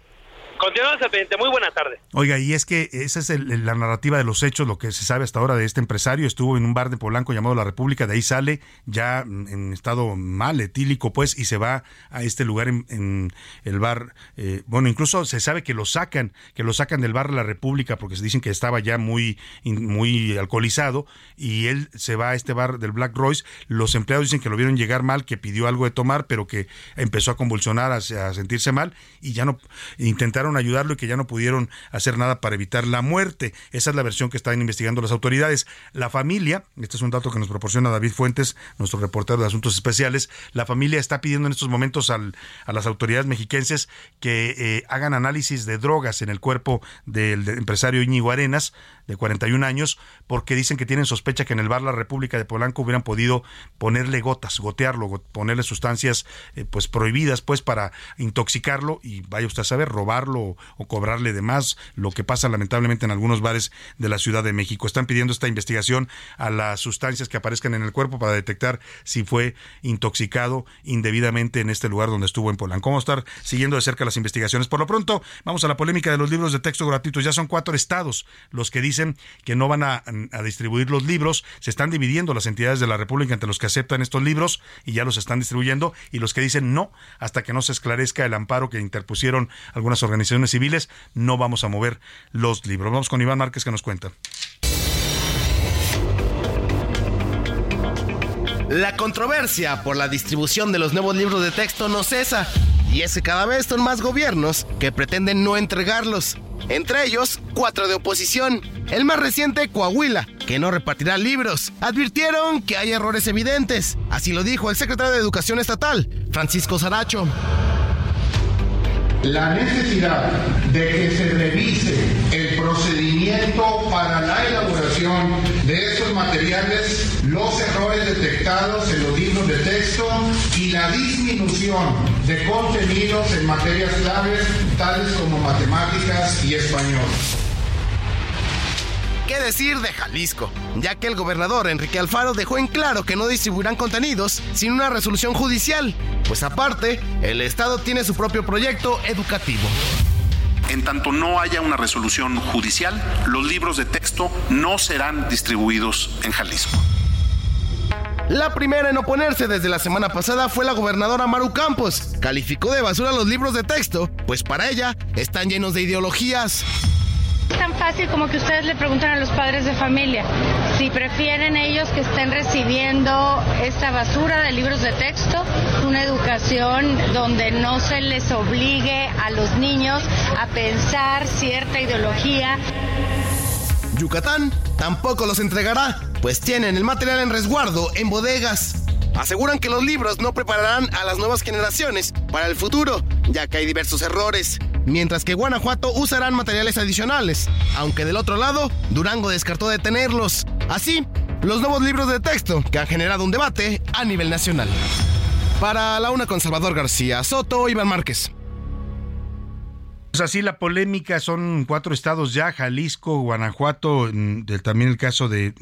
Continuamos al pendiente. Muy buena tarde. Oiga, y es que esa es la narrativa de los hechos, lo que se sabe hasta ahora de este empresario. Estuvo en un bar de Polanco llamado La República, de ahí sale ya en estado mal, etílico, pues, y se va a este lugar en, el bar. Eh, bueno, incluso se sabe que lo sacan, que lo sacan del bar La República porque se dicen que estaba ya muy, muy alcoholizado y él se va a este bar del Black Royce. Los empleados dicen que lo vieron llegar mal, que pidió algo de tomar, pero que empezó a convulsionar, a sentirse mal y ya no intentaron ayudarlo y que ya no pudieron hacer nada para evitar la muerte. Esa es la versión que están investigando las autoridades. La familia, este es un dato que nos proporciona David Fuentes, nuestro reportero de Asuntos Especiales, la familia está pidiendo en estos momentos a las autoridades mexiquenses que eh, hagan análisis de drogas en el cuerpo del, del empresario Íñigo Arenas, de 41 años, porque dicen que tienen sospecha que en el bar La República de Polanco hubieran podido ponerle gotas, gotearlo, ponerle sustancias eh, pues prohibidas pues para intoxicarlo y vaya usted a saber, robarlo o, cobrarle de más, lo que pasa lamentablemente en algunos bares de la Ciudad de México. Están pidiendo esta investigación a las sustancias que aparezcan en el cuerpo para detectar si fue intoxicado indebidamente en este lugar donde estuvo en Polanco. Vamos a estar siguiendo de cerca las investigaciones. Por lo pronto, vamos a la polémica de los libros de texto gratuitos. Ya son cuatro estados los que dicen que no van a, distribuir los libros, se están dividiendo las entidades de la República entre los que aceptan estos libros y ya los están distribuyendo y los que dicen no, hasta que no se esclarezca el amparo que interpusieron algunas organizaciones civiles, no vamos a mover los libros. Vamos con Iván Márquez que nos cuenta. La controversia por la distribución de los nuevos libros de texto no cesa, y es que cada vez son más gobiernos que pretenden no entregarlos entre ellos cuatro de oposición. El más reciente, Coahuila, que no repartirá libros. Advirtieron que hay errores evidentes. Así lo dijo el secretario de Educación Estatal, Francisco Saracho. La necesidad de que se revise el procedimiento para la elaboración de estos materiales, los errores detectados en los libros de texto y la disminución de contenidos en materias claves tales como matemáticas y español. ¿Qué decir de Jalisco? Ya que el gobernador Enrique Alfaro dejó en claro que no distribuirán contenidos sin una resolución judicial, pues aparte, el Estado tiene su propio proyecto educativo. En tanto no haya una resolución judicial, los libros de texto no serán distribuidos en Jalisco. La primera en oponerse desde la semana pasada fue la gobernadora Maru Campos. Calificó de basura los libros de texto, pues para ella están llenos de ideologías tan fácil como que ustedes le preguntan a los padres de familia si prefieren ellos que estén recibiendo esta basura de libros de texto, una educación donde no se les obligue a los niños a pensar cierta ideología. Yucatán tampoco los entregará, pues tienen el material en resguardo en bodegas. Aseguran que los libros no prepararán a las nuevas generaciones para el futuro, ya que hay diversos errores mientras que Guanajuato usarán materiales adicionales, aunque del otro lado, Durango descartó detenerlos. Así, los nuevos libros de texto que han generado un debate a nivel nacional. Para la una con Salvador García Soto, Iván Márquez. Pues así la polémica son cuatro estados ya, Jalisco, Guanajuato, también el caso de,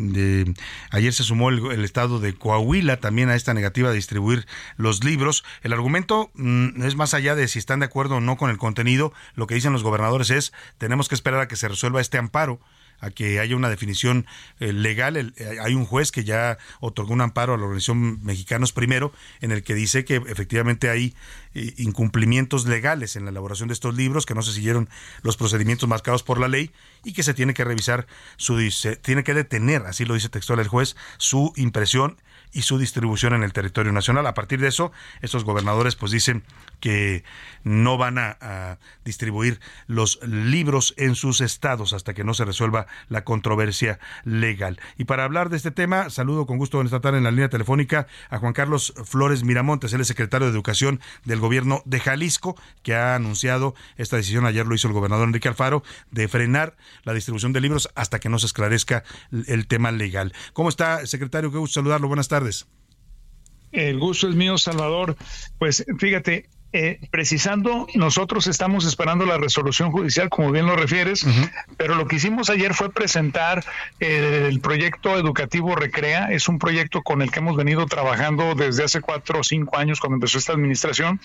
ayer se sumó el, estado de Coahuila también a esta negativa de distribuir los libros. El argumento mm, es más allá de si están de acuerdo o no con el contenido, lo que dicen los gobernadores es tenemos que esperar a que se resuelva este amparo a que haya una definición eh, legal. Eh, hay un juez que ya otorgó un amparo a la Organización Mexicanos Primero, en el que dice que efectivamente hay eh, incumplimientos legales en la elaboración de estos libros, que no se siguieron los procedimientos marcados por la ley y que se tiene que revisar su se tiene que detener, así lo dice textual el juez, su impresión y su distribución en el territorio nacional. A partir de eso, estos gobernadores pues dicen que no van a, distribuir los libros en sus estados hasta que no se resuelva la controversia legal. Y para hablar de este tema, saludo con gusto en esta tarde en la línea telefónica a Juan Carlos Flores Miramontes, él es secretario de Educación del gobierno de Jalisco, que ha anunciado esta decisión, ayer lo hizo el gobernador Enrique Alfaro, de frenar la distribución de libros hasta que no se esclarezca el tema legal. ¿Cómo está, secretario? Qué gusto saludarlo. Buenas tardes. El gusto es mío, Salvador. Pues fíjate, eh, precisando, nosotros estamos esperando la resolución judicial, como bien lo refieres, pero lo que hicimos ayer fue presentar eh, el proyecto educativo Recrea. Es un proyecto con el que hemos venido trabajando desde hace cuatro o cinco años, cuando empezó esta administración,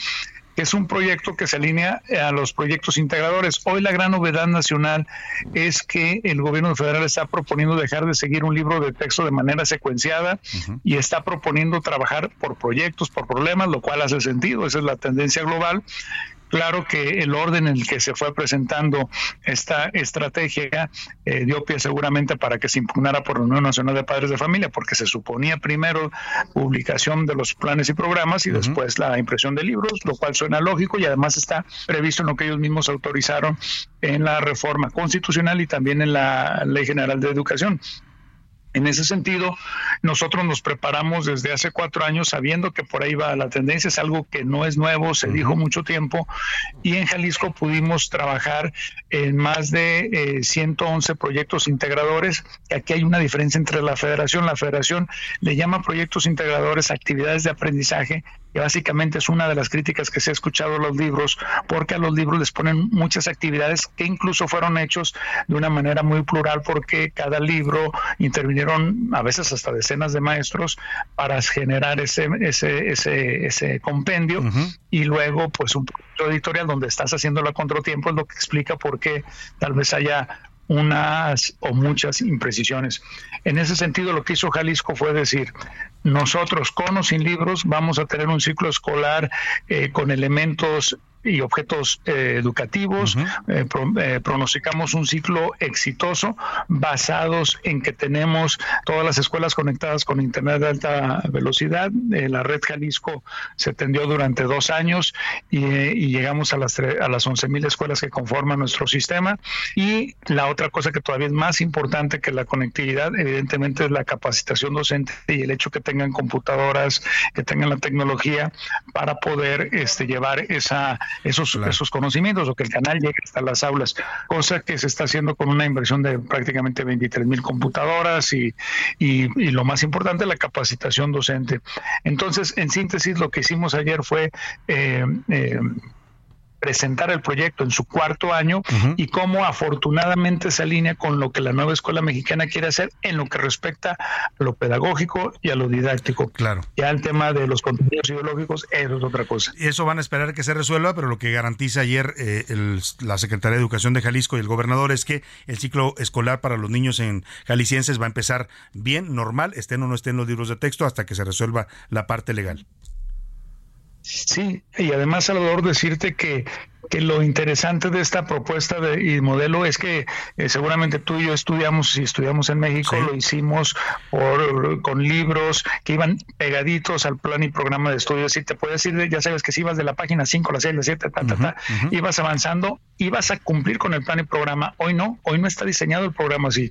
es un proyecto que se alinea a los proyectos integradores. Hoy la gran novedad nacional es que el gobierno federal está proponiendo dejar de seguir un libro de texto de manera secuenciada y está proponiendo trabajar por proyectos, por problemas, lo cual hace sentido, esa es la tendencia global. Claro que el orden en el que se fue presentando esta estrategia eh, dio pie seguramente para que se impugnara por la Unión Nacional de Padres de Familia, porque se suponía primero publicación de los planes y programas y después la impresión de libros, lo cual suena lógico y además está previsto en lo que ellos mismos autorizaron en la reforma constitucional y también en la Ley General de Educación. En ese sentido, nosotros nos preparamos desde hace cuatro años sabiendo que por ahí va la tendencia, es algo que no es nuevo, se dijo mucho tiempo, y en Jalisco pudimos trabajar en más de 111 eh, proyectos integradores. Aquí hay una diferencia entre la federación, la federación le llama proyectos integradores actividades de aprendizaje que básicamente es una de las críticas que se ha escuchado a los libros, porque a los libros les ponen muchas actividades que incluso fueron hechos de una manera muy plural, porque cada libro intervinieron a veces hasta decenas de maestros para generar ese, ese, ese, ese compendio. Y luego pues un proyecto editorial donde estás haciendo la contratiempo es lo que explica por qué tal vez haya unas o muchas imprecisiones. En ese sentido, lo que hizo Jalisco fue decir, nosotros con o sin libros vamos a tener un ciclo escolar eh, con elementos y objetos eh, educativos. Eh, eh, pronosticamos un ciclo exitoso basados en que tenemos todas las escuelas conectadas con Internet de alta velocidad. la red Jalisco se tendió durante dos años y, llegamos a las, a las 11.000 escuelas que conforman nuestro sistema. Y la otra cosa que todavía es más importante que la conectividad, evidentemente, es la capacitación docente y el hecho que tengan computadoras, que tengan la tecnología para poder este, llevar esa esos, esos conocimientos o que el canal llegue hasta las aulas, cosa que se está haciendo con una inversión de prácticamente 23 mil computadoras y, y, y, lo más importante, la capacitación docente. Entonces, en síntesis, lo que hicimos ayer fue... Eh, eh, presentar el proyecto en su cuarto año y cómo afortunadamente se alinea con lo que la nueva escuela mexicana quiere hacer en lo que respecta a lo pedagógico y a lo didáctico. Claro. Ya el tema de los contenidos ideológicos, eso es otra cosa. Eso van a esperar que se resuelva, pero lo que garantiza ayer eh, el, la Secretaría de Educación de Jalisco y el gobernador es que el ciclo escolar para los niños en jaliscienses va a empezar bien, normal, estén o no estén los libros de texto, hasta que se resuelva la parte legal. Sí, y además, Salvador, decirte que que lo interesante de esta propuesta de, y modelo es que eh, seguramente tú y yo estudiamos, si estudiamos en México, lo hicimos por, con libros que iban pegaditos al plan y programa de estudios. Y te puedo decir, ya sabes que si ibas de la página 5, la 6, la 7, ta, ta, ta, ibas avanzando, ibas a cumplir con el plan y programa. Hoy no, hoy no está diseñado el programa así.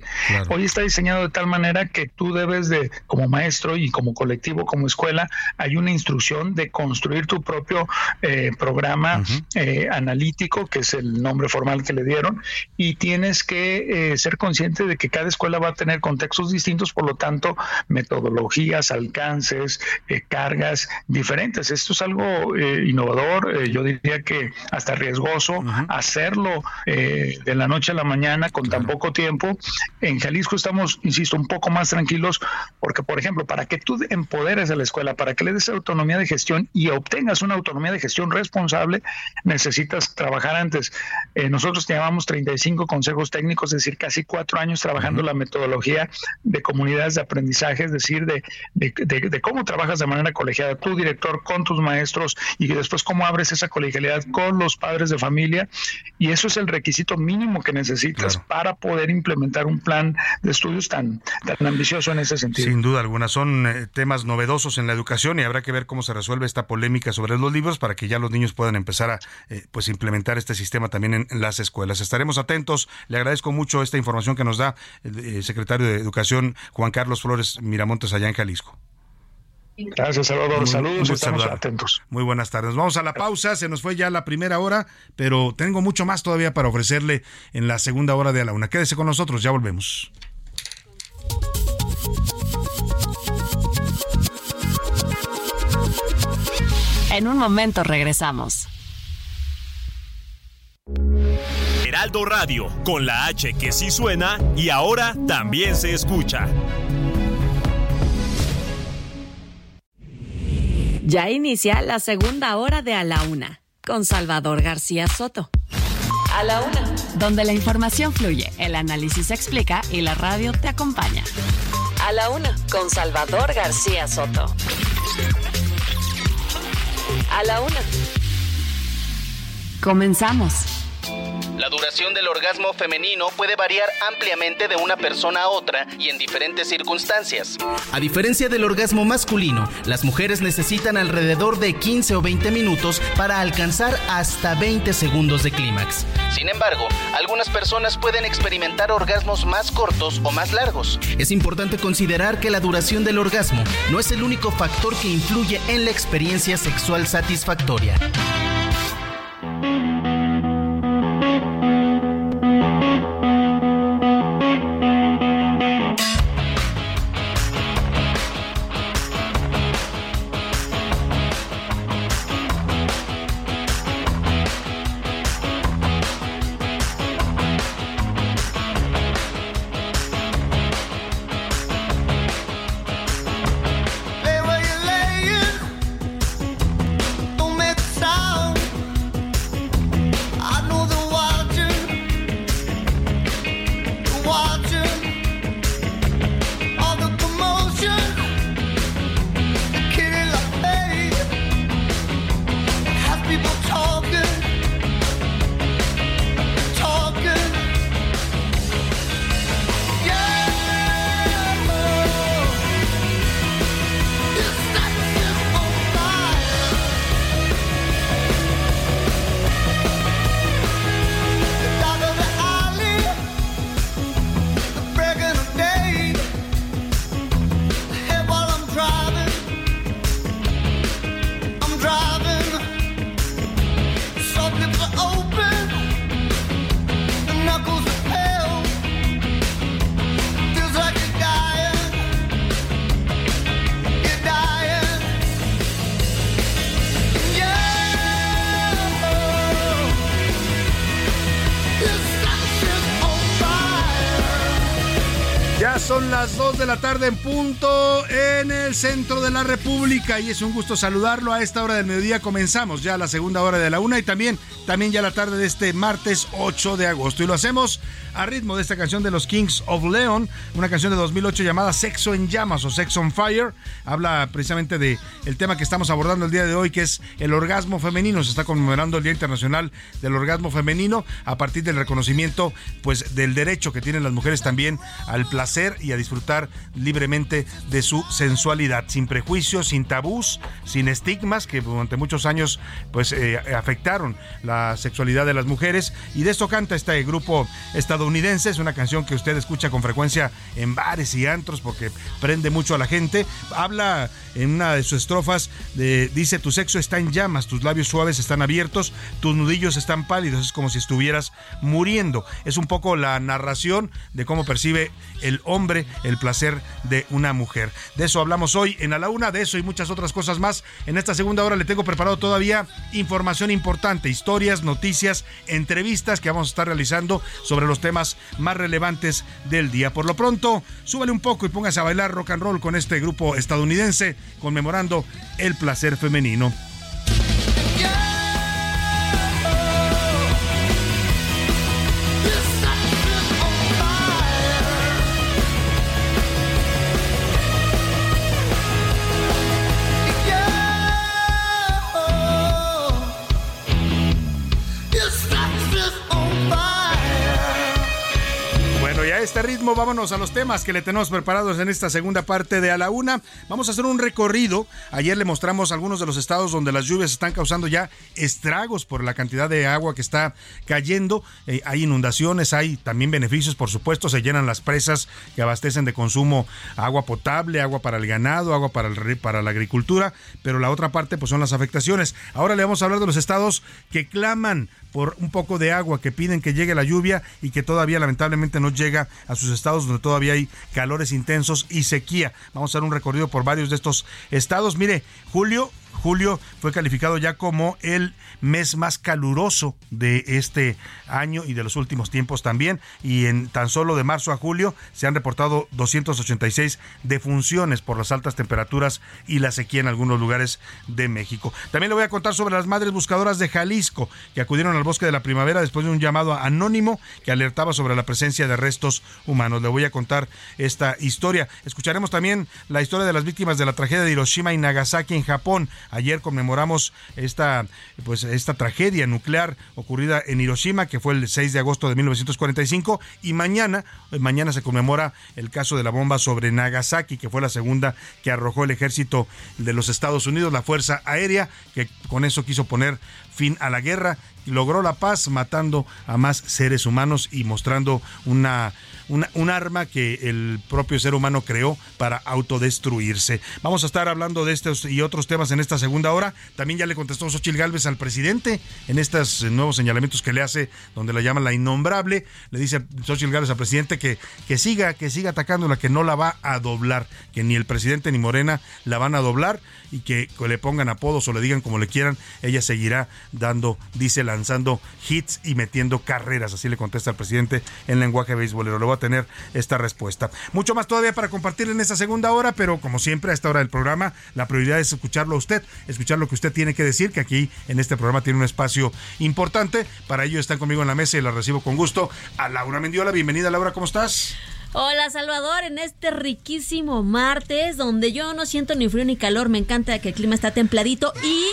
Hoy está diseñado de tal manera que tú debes de, como maestro y como colectivo, como escuela, hay una instrucción de construir tu propio eh, programa eh, analítico, que es el nombre formal que le dieron, y tienes que eh, ser consciente de que cada escuela va a tener contextos distintos, por lo tanto, metodologías, alcances, eh, cargas diferentes. Esto es algo eh, innovador, yo diría que hasta riesgoso hacerlo de la noche a la mañana con tan poco tiempo. En Jalisco estamos, insisto, un poco más tranquilos porque, por ejemplo, para que tú empoderes a la escuela, para que le des autonomía de gestión y obtengas una autonomía de gestión responsable, necesitas trabajar antes. Eh, nosotros llevamos 35 consejos técnicos, es decir, casi cuatro años trabajando la metodología de comunidades de aprendizaje, es decir, de, de, cómo trabajas de manera colegiada, tu director con tus maestros y después cómo abres esa colegialidad con los padres de familia. Y eso es el requisito mínimo que necesitas para poder implementar un plan de estudios tan, tan ambicioso en ese sentido. Sin duda alguna, son eh, temas novedosos en la educación y habrá que ver cómo se resuelve esta polémica sobre los libros para que ya los niños puedan empezar a eh, pues implementar este sistema también en, las escuelas. Estaremos atentos. Le agradezco mucho esta información que nos da el, eh, secretario de Educación, Juan Carlos Flores Miramontes, allá en Jalisco. Gracias, Salvador. Saludos, estamos atentos. Muy buenas tardes. Vamos a la pausa, se nos fue ya la primera hora, pero tengo mucho más todavía para ofrecerle en la segunda hora de a la una. Quédese con nosotros, ya volvemos. En un momento regresamos. Heraldo Radio, con la H que sí suena y ahora también se escucha. Ya inicia la segunda hora de A la Una, con Salvador García Soto. A la Una, donde la información fluye, el análisis se explica y la radio te acompaña. A la Una, con Salvador García Soto. A la Una. Comenzamos. La duración del orgasmo femenino puede variar ampliamente de una persona a otra y en diferentes circunstancias. A diferencia del orgasmo masculino, las mujeres necesitan alrededor de 15 o 20 minutos para alcanzar hasta 20 segundos de clímax. Sin embargo, algunas personas pueden experimentar orgasmos más cortos o más largos. Es importante considerar que la duración del orgasmo no es el único factor que influye en la experiencia sexual satisfactoria. En el centro de la República y es un gusto saludarlo. A esta hora del mediodía comenzamos ya la segunda hora de la una y también, también ya la tarde de este martes 8 de agosto. Y lo hacemos a ritmo de esta canción de los Kings of Leon, una canción de 2008 llamada Sexo en Llamas o Sex on Fire. Habla precisamente de el tema que estamos abordando el día de hoy, que es el orgasmo femenino. Se está conmemorando el Día Internacional del Orgasmo Femenino a partir del reconocimiento pues del derecho que tienen las mujeres también al placer y a disfrutar libremente de su sensualidad, sin prejuicios, sin tabús, sin estigmas que durante muchos años pues eh, afectaron la sexualidad de las mujeres. Y de esto canta este grupo estadounidense, es una canción que usted escucha con frecuencia en bares y antros porque prende mucho a la gente, habla en una de sus estrofas dice tu sexo está en llamas, tus labios suaves están abiertos, tus nudillos están pálidos, es como si estuvieras muriendo, es un poco la narración de cómo percibe el hombre el placer de una mujer. De eso hablamos hoy en A la Una, de eso y muchas otras cosas más. En esta segunda hora le tengo preparado todavía información importante, historias, noticias, entrevistas que vamos a estar realizando sobre los temas más relevantes del día. Por lo pronto, súbale un poco y póngase a bailar rock and roll con este grupo estadounidense conmemorando el placer femenino. Ritmo, vámonos a los temas que le tenemos preparados en esta segunda parte de A la Una. Vamos a hacer un recorrido. Ayer le mostramos algunos de los estados donde las lluvias están causando ya estragos por la cantidad de agua que está cayendo. Eh, hay inundaciones, hay también beneficios, por supuesto. Se llenan las presas que abastecen de consumo agua potable, agua para el ganado, agua para, el, para la agricultura. Pero la otra parte, pues son las afectaciones. Ahora le vamos a hablar de los estados que claman por un poco de agua, que piden que llegue la lluvia y que todavía lamentablemente no llega a sus estados donde todavía hay calores intensos y sequía. Vamos a dar un recorrido por varios de estos estados. Mire, Julio Julio fue calificado ya como el mes más caluroso de este año y de los últimos tiempos también. Y en tan solo de marzo a julio se han reportado 286 defunciones por las altas temperaturas y la sequía en algunos lugares de México. También le voy a contar sobre las madres buscadoras de Jalisco que acudieron al bosque de la primavera después de un llamado anónimo que alertaba sobre la presencia de restos humanos. Le voy a contar esta historia. Escucharemos también la historia de las víctimas de la tragedia de Hiroshima y Nagasaki en Japón. Ayer conmemoramos esta, pues, esta tragedia nuclear ocurrida en Hiroshima, que fue el 6 de agosto de 1945, y mañana, mañana se conmemora el caso de la bomba sobre Nagasaki, que fue la segunda que arrojó el ejército de los Estados Unidos, la Fuerza Aérea, que con eso quiso poner fin a la guerra. Logró la paz matando a más seres humanos y mostrando una, un arma que el propio ser humano creó para autodestruirse. Vamos a estar hablando de estos y otros temas en esta segunda hora. También ya le contestó Xochil Gálvez al presidente en estos nuevos señalamientos que le hace, donde la llaman la innombrable. Le dice Xochil Gálvez al presidente que, que siga, que siga atacándola, que no la va a doblar, que ni el presidente ni Morena la van a doblar y que, le pongan apodos o le digan como le quieran, ella seguirá dando, dice, lanzando hits y metiendo carreras. Así le contesta al presidente en lenguaje beisbolero. Le voy tener esta respuesta. Mucho más todavía para compartir en esta segunda hora, pero como siempre a esta hora del programa, la prioridad es escucharlo a usted, escuchar lo que usted tiene que decir, que aquí en este programa tiene un espacio importante. Para ello están conmigo en la mesa y la recibo con gusto a Laura Mendiola. Bienvenida Laura, ¿cómo estás? Hola Salvador, en este riquísimo martes donde yo no siento ni frío ni calor, me encanta que el clima está templadito y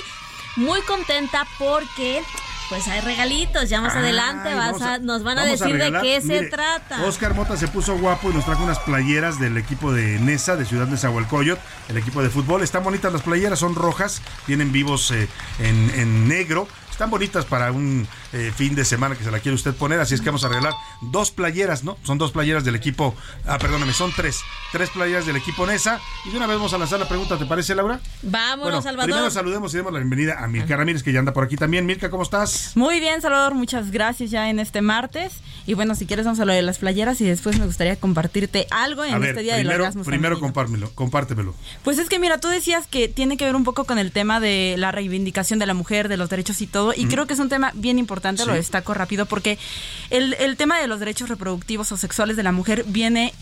muy contenta porque pues hay regalitos, ya más adelante vas nos van a decir de qué se trata. Oscar Mota se puso guapo y nos trajo unas playeras del equipo de Nesa, de Ciudad de Zahualcoyot, el equipo de fútbol. Están bonitas las playeras, son rojas, tienen vivos eh, en, en negro están bonitas para un eh, fin de semana que se la quiere usted poner, así es que vamos a regalar dos playeras, ¿no? Son dos playeras del equipo, ah, perdóname, son tres, tres playeras del equipo NESA. Y de una vez vamos a lanzar la pregunta, ¿te parece, Laura? Vámonos, Salvador. Primero saludemos y demos la bienvenida a Milka Ramírez, que ya anda por aquí también. Milka, ¿cómo estás? Muy bien, Salvador, muchas gracias ya en este martes. Y bueno, si quieres vamos a hablar de las playeras y después me gustaría compartirte algo en este día primero, del orgasmo. Primero compármelo, compártemelo. Pues es que mira, tú decías que tiene que ver un poco con el tema de la reivindicación de la mujer, de los derechos y todo, y creo que es un tema bien importante, lo destaco rápido, porque el, el tema de los derechos reproductivos o sexuales de la mujer viene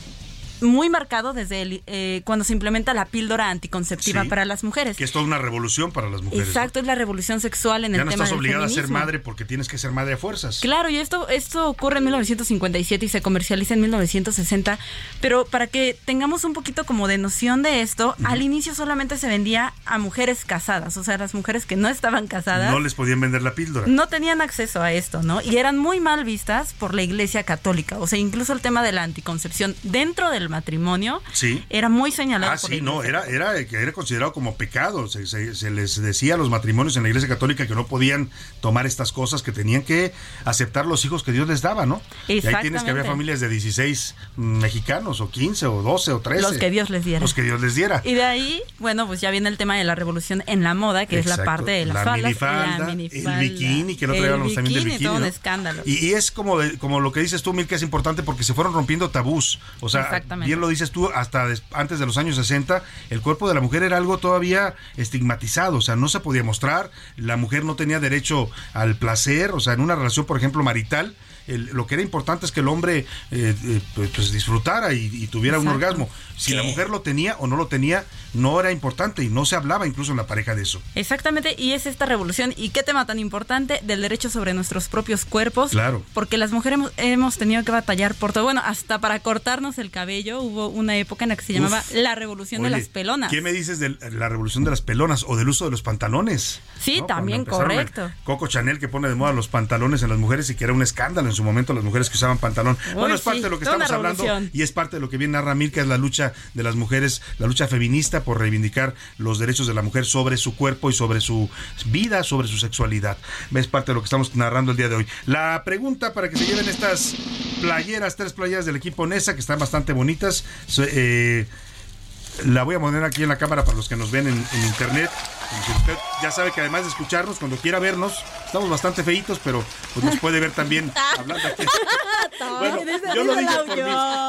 muy marcado desde el, eh, cuando se implementa la píldora anticonceptiva Sí. para las mujeres. Que es toda una revolución para las mujeres. ¿no? Exacto, es la revolución sexual en Ya el no tema estás del obligada a ser madre porque tienes que ser madre a fuerzas. Claro, y esto, esto ocurre en 1957 y se comercializa en 1960, pero para que tengamos un poquito como de noción de esto, al inicio solamente se vendía a mujeres casadas, o sea, las mujeres que no estaban casadas No les podían vender la píldora. no tenían acceso a esto, ¿no? Y eran muy mal vistas por la Iglesia Católica, o sea, incluso el tema de la anticoncepción dentro del matrimonio Sí. era muy señalado. Ah, por sí, no, era, era, que era considerado como pecado. Se, se- se les decía a los matrimonios en la iglesia católica que no podían tomar estas cosas, que tenían que aceptar los hijos que Dios les daba, ¿no? Y ahí tienes que había familias de 16 mexicanos, o 15, o 12, o 13. Los que Dios les diera. Los que Dios les diera. Y de ahí, bueno, pues ya viene el tema de la revolución en la moda, que es la parte de las La faldas, minifalda, la el minifalda, bikini, que no el traíamos también del bikini, todo un escándalo. Y, y es como, de- como lo que dices tú, Mil, que es importante porque se fueron rompiendo tabús. O sea, Exactamente. bien lo dices tú, hasta antes de los años 60, el cuerpo de la mujer era algo todavía estigmatizado. O sea, no se podía mostrar, la mujer no tenía derecho al placer. O sea, en una relación, por ejemplo, marital, el- lo que era importante es que el hombre eh, eh, pues, pues, disfrutara y, y tuviera un orgasmo. Si la mujer lo tenía o no lo tenía, no era importante y no se hablaba incluso en la pareja de eso. Exactamente, y es esta revolución. ¿Y qué tema tan importante? Del derecho sobre nuestros propios cuerpos. Claro. Porque las mujeres hemos, hemos tenido que batallar por todo. Bueno, hasta para cortarnos el cabello hubo una época en la que se llamaba Uf. la revolución de las pelonas. ¿Qué me dices de la revolución de las pelonas o del uso de los pantalones? Sí, ¿No? también, correcto. Coco Chanel que pone de moda los pantalones en las mujeres y que era un escándalo en su momento las mujeres que usaban pantalón. Uy, bueno, es sí, parte de lo que estamos hablando y es parte de lo que viene narra Mil, que es la lucha de las mujeres, la lucha feminista por reivindicar los derechos de la mujer sobre su cuerpo y sobre su vida, sobre su sexualidad. Es parte de lo que estamos narrando el día de hoy. La pregunta para que se lleven estas playeras, tres playeras del equipo NESA, que están bastante bonitas. eh, la voy a poner aquí en la cámara para los que nos ven en, internet. Usted ya sabe que además de escucharnos, cuando quiera vernos, estamos bastante feitos, pero pues nos puede ver también hablando aquí. Bueno, yo lo dije por mí.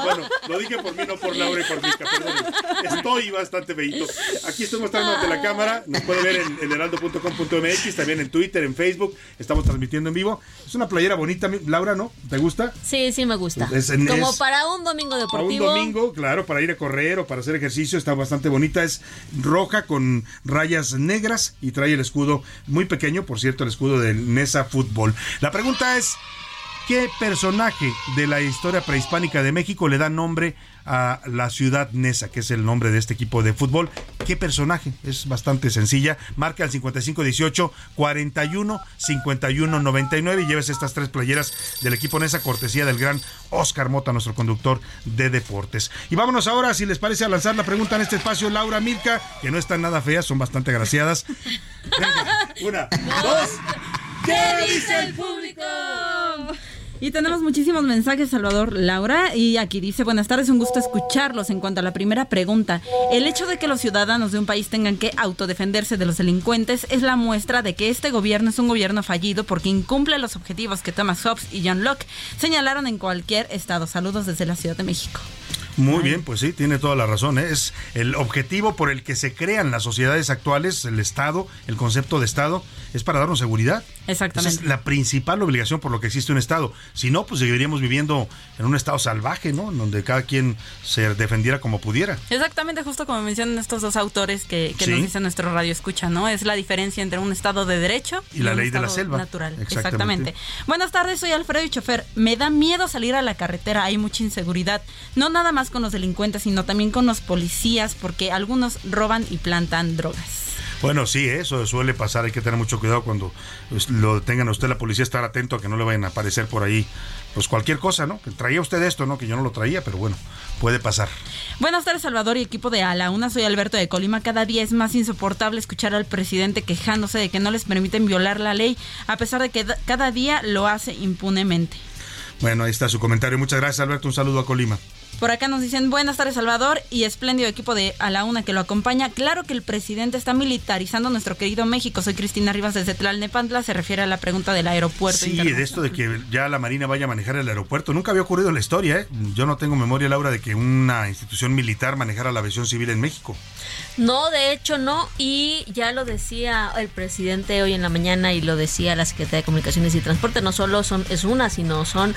Bueno, lo dije por mí, no por Laura y por Mica. Estoy bastante feito. Aquí estoy mostrando ante la cámara. Nos puede ver en, en heraldo.com.mx, también en Twitter, en Facebook. Estamos transmitiendo en vivo. Es una playera bonita, Laura, ¿no? ¿Te gusta? Sí, sí me gusta. Es- es- Como para un domingo Para un deportivo. domingo, claro, para ir a correr o para hacer ejercicio, está bastante bonita. Es roja con rayas negras y trae el escudo muy pequeño, por cierto, el escudo del Nesa Fútbol. La pregunta es, ¿qué personaje de la historia prehispánica de México le da nombre a la ciudad Nesa, que es el nombre de este equipo de fútbol? ¿Qué personaje? Es bastante sencilla. Marca al 5518 41 51 99 y lleves estas tres playeras del equipo Nesa, cortesía del gran Oscar Mota, nuestro conductor de deportes. Y vámonos ahora, si les parece, a lanzar la pregunta en este espacio, Laura Milka, que no están nada feas, son bastante agraciadas. Venga, una, [laughs] dos. ¿Qué dice el público? Y tenemos muchísimos mensajes, Salvador Laura. Y aquí dice, buenas tardes, un gusto escucharlos. En cuanto a la primera pregunta, el hecho de que los ciudadanos de un país tengan que autodefenderse de los delincuentes es la muestra de que este gobierno es un gobierno fallido porque incumple los objetivos que Thomas Hobbes y John Locke señalaron en cualquier estado. Saludos desde la Ciudad de México. Muy bien, pues sí, tiene toda la razón. ¿eh? Es el objetivo por el que se crean las sociedades actuales, el Estado, el concepto de Estado, es para darnos seguridad. Exactamente. Esa es la principal obligación por lo que existe un Estado. Si no, pues seguiríamos viviendo en un Estado salvaje, ¿no? En donde cada quien se defendiera como pudiera. Exactamente, justo como mencionan estos dos autores que, que Sí. nos dice nuestro radio escucha, ¿no? Es la diferencia entre un estado de derecho Y la un ley de la selva. Natural. Exactamente. Exactamente. Buenas tardes, soy Alfredo y chofer. Me da miedo salir a la carretera, hay mucha inseguridad. No nada más con los delincuentes, sino también con los policías, porque algunos roban y plantan drogas. Bueno, sí, eso suele pasar. Hay que tener mucho cuidado cuando pues, lo tengan a usted la policía, estar atento a que no le vayan a aparecer por ahí, pues cualquier cosa, ¿no? Que traía usted esto, ¿no? Que yo no lo traía, pero bueno, puede pasar. Buenas tardes, Salvador y equipo de A la Una. Soy Alberto de Colima. Cada día es más insoportable escuchar al presidente quejándose de que no les permiten violar la ley, a pesar de que da- cada día lo hace impunemente. Bueno, ahí está su comentario. Muchas gracias, Alberto. Un saludo a Colima. Por acá nos dicen buenas tardes Salvador y espléndido equipo de A la Una que lo acompaña. Claro que el presidente está militarizando nuestro querido México. Soy Cristina Rivas desde Tlalnepantla. Se refiere a la pregunta del aeropuerto. Sí, de esto de que ya la Marina vaya a manejar el aeropuerto. Nunca había ocurrido en la historia, ¿eh? Yo no tengo memoria, Laura, de que una institución militar manejara la aviación civil en México. No, de hecho no, y ya lo decía el presidente hoy en la mañana y lo decía la Secretaría de Comunicaciones y Transporte, no solo son es una, sino son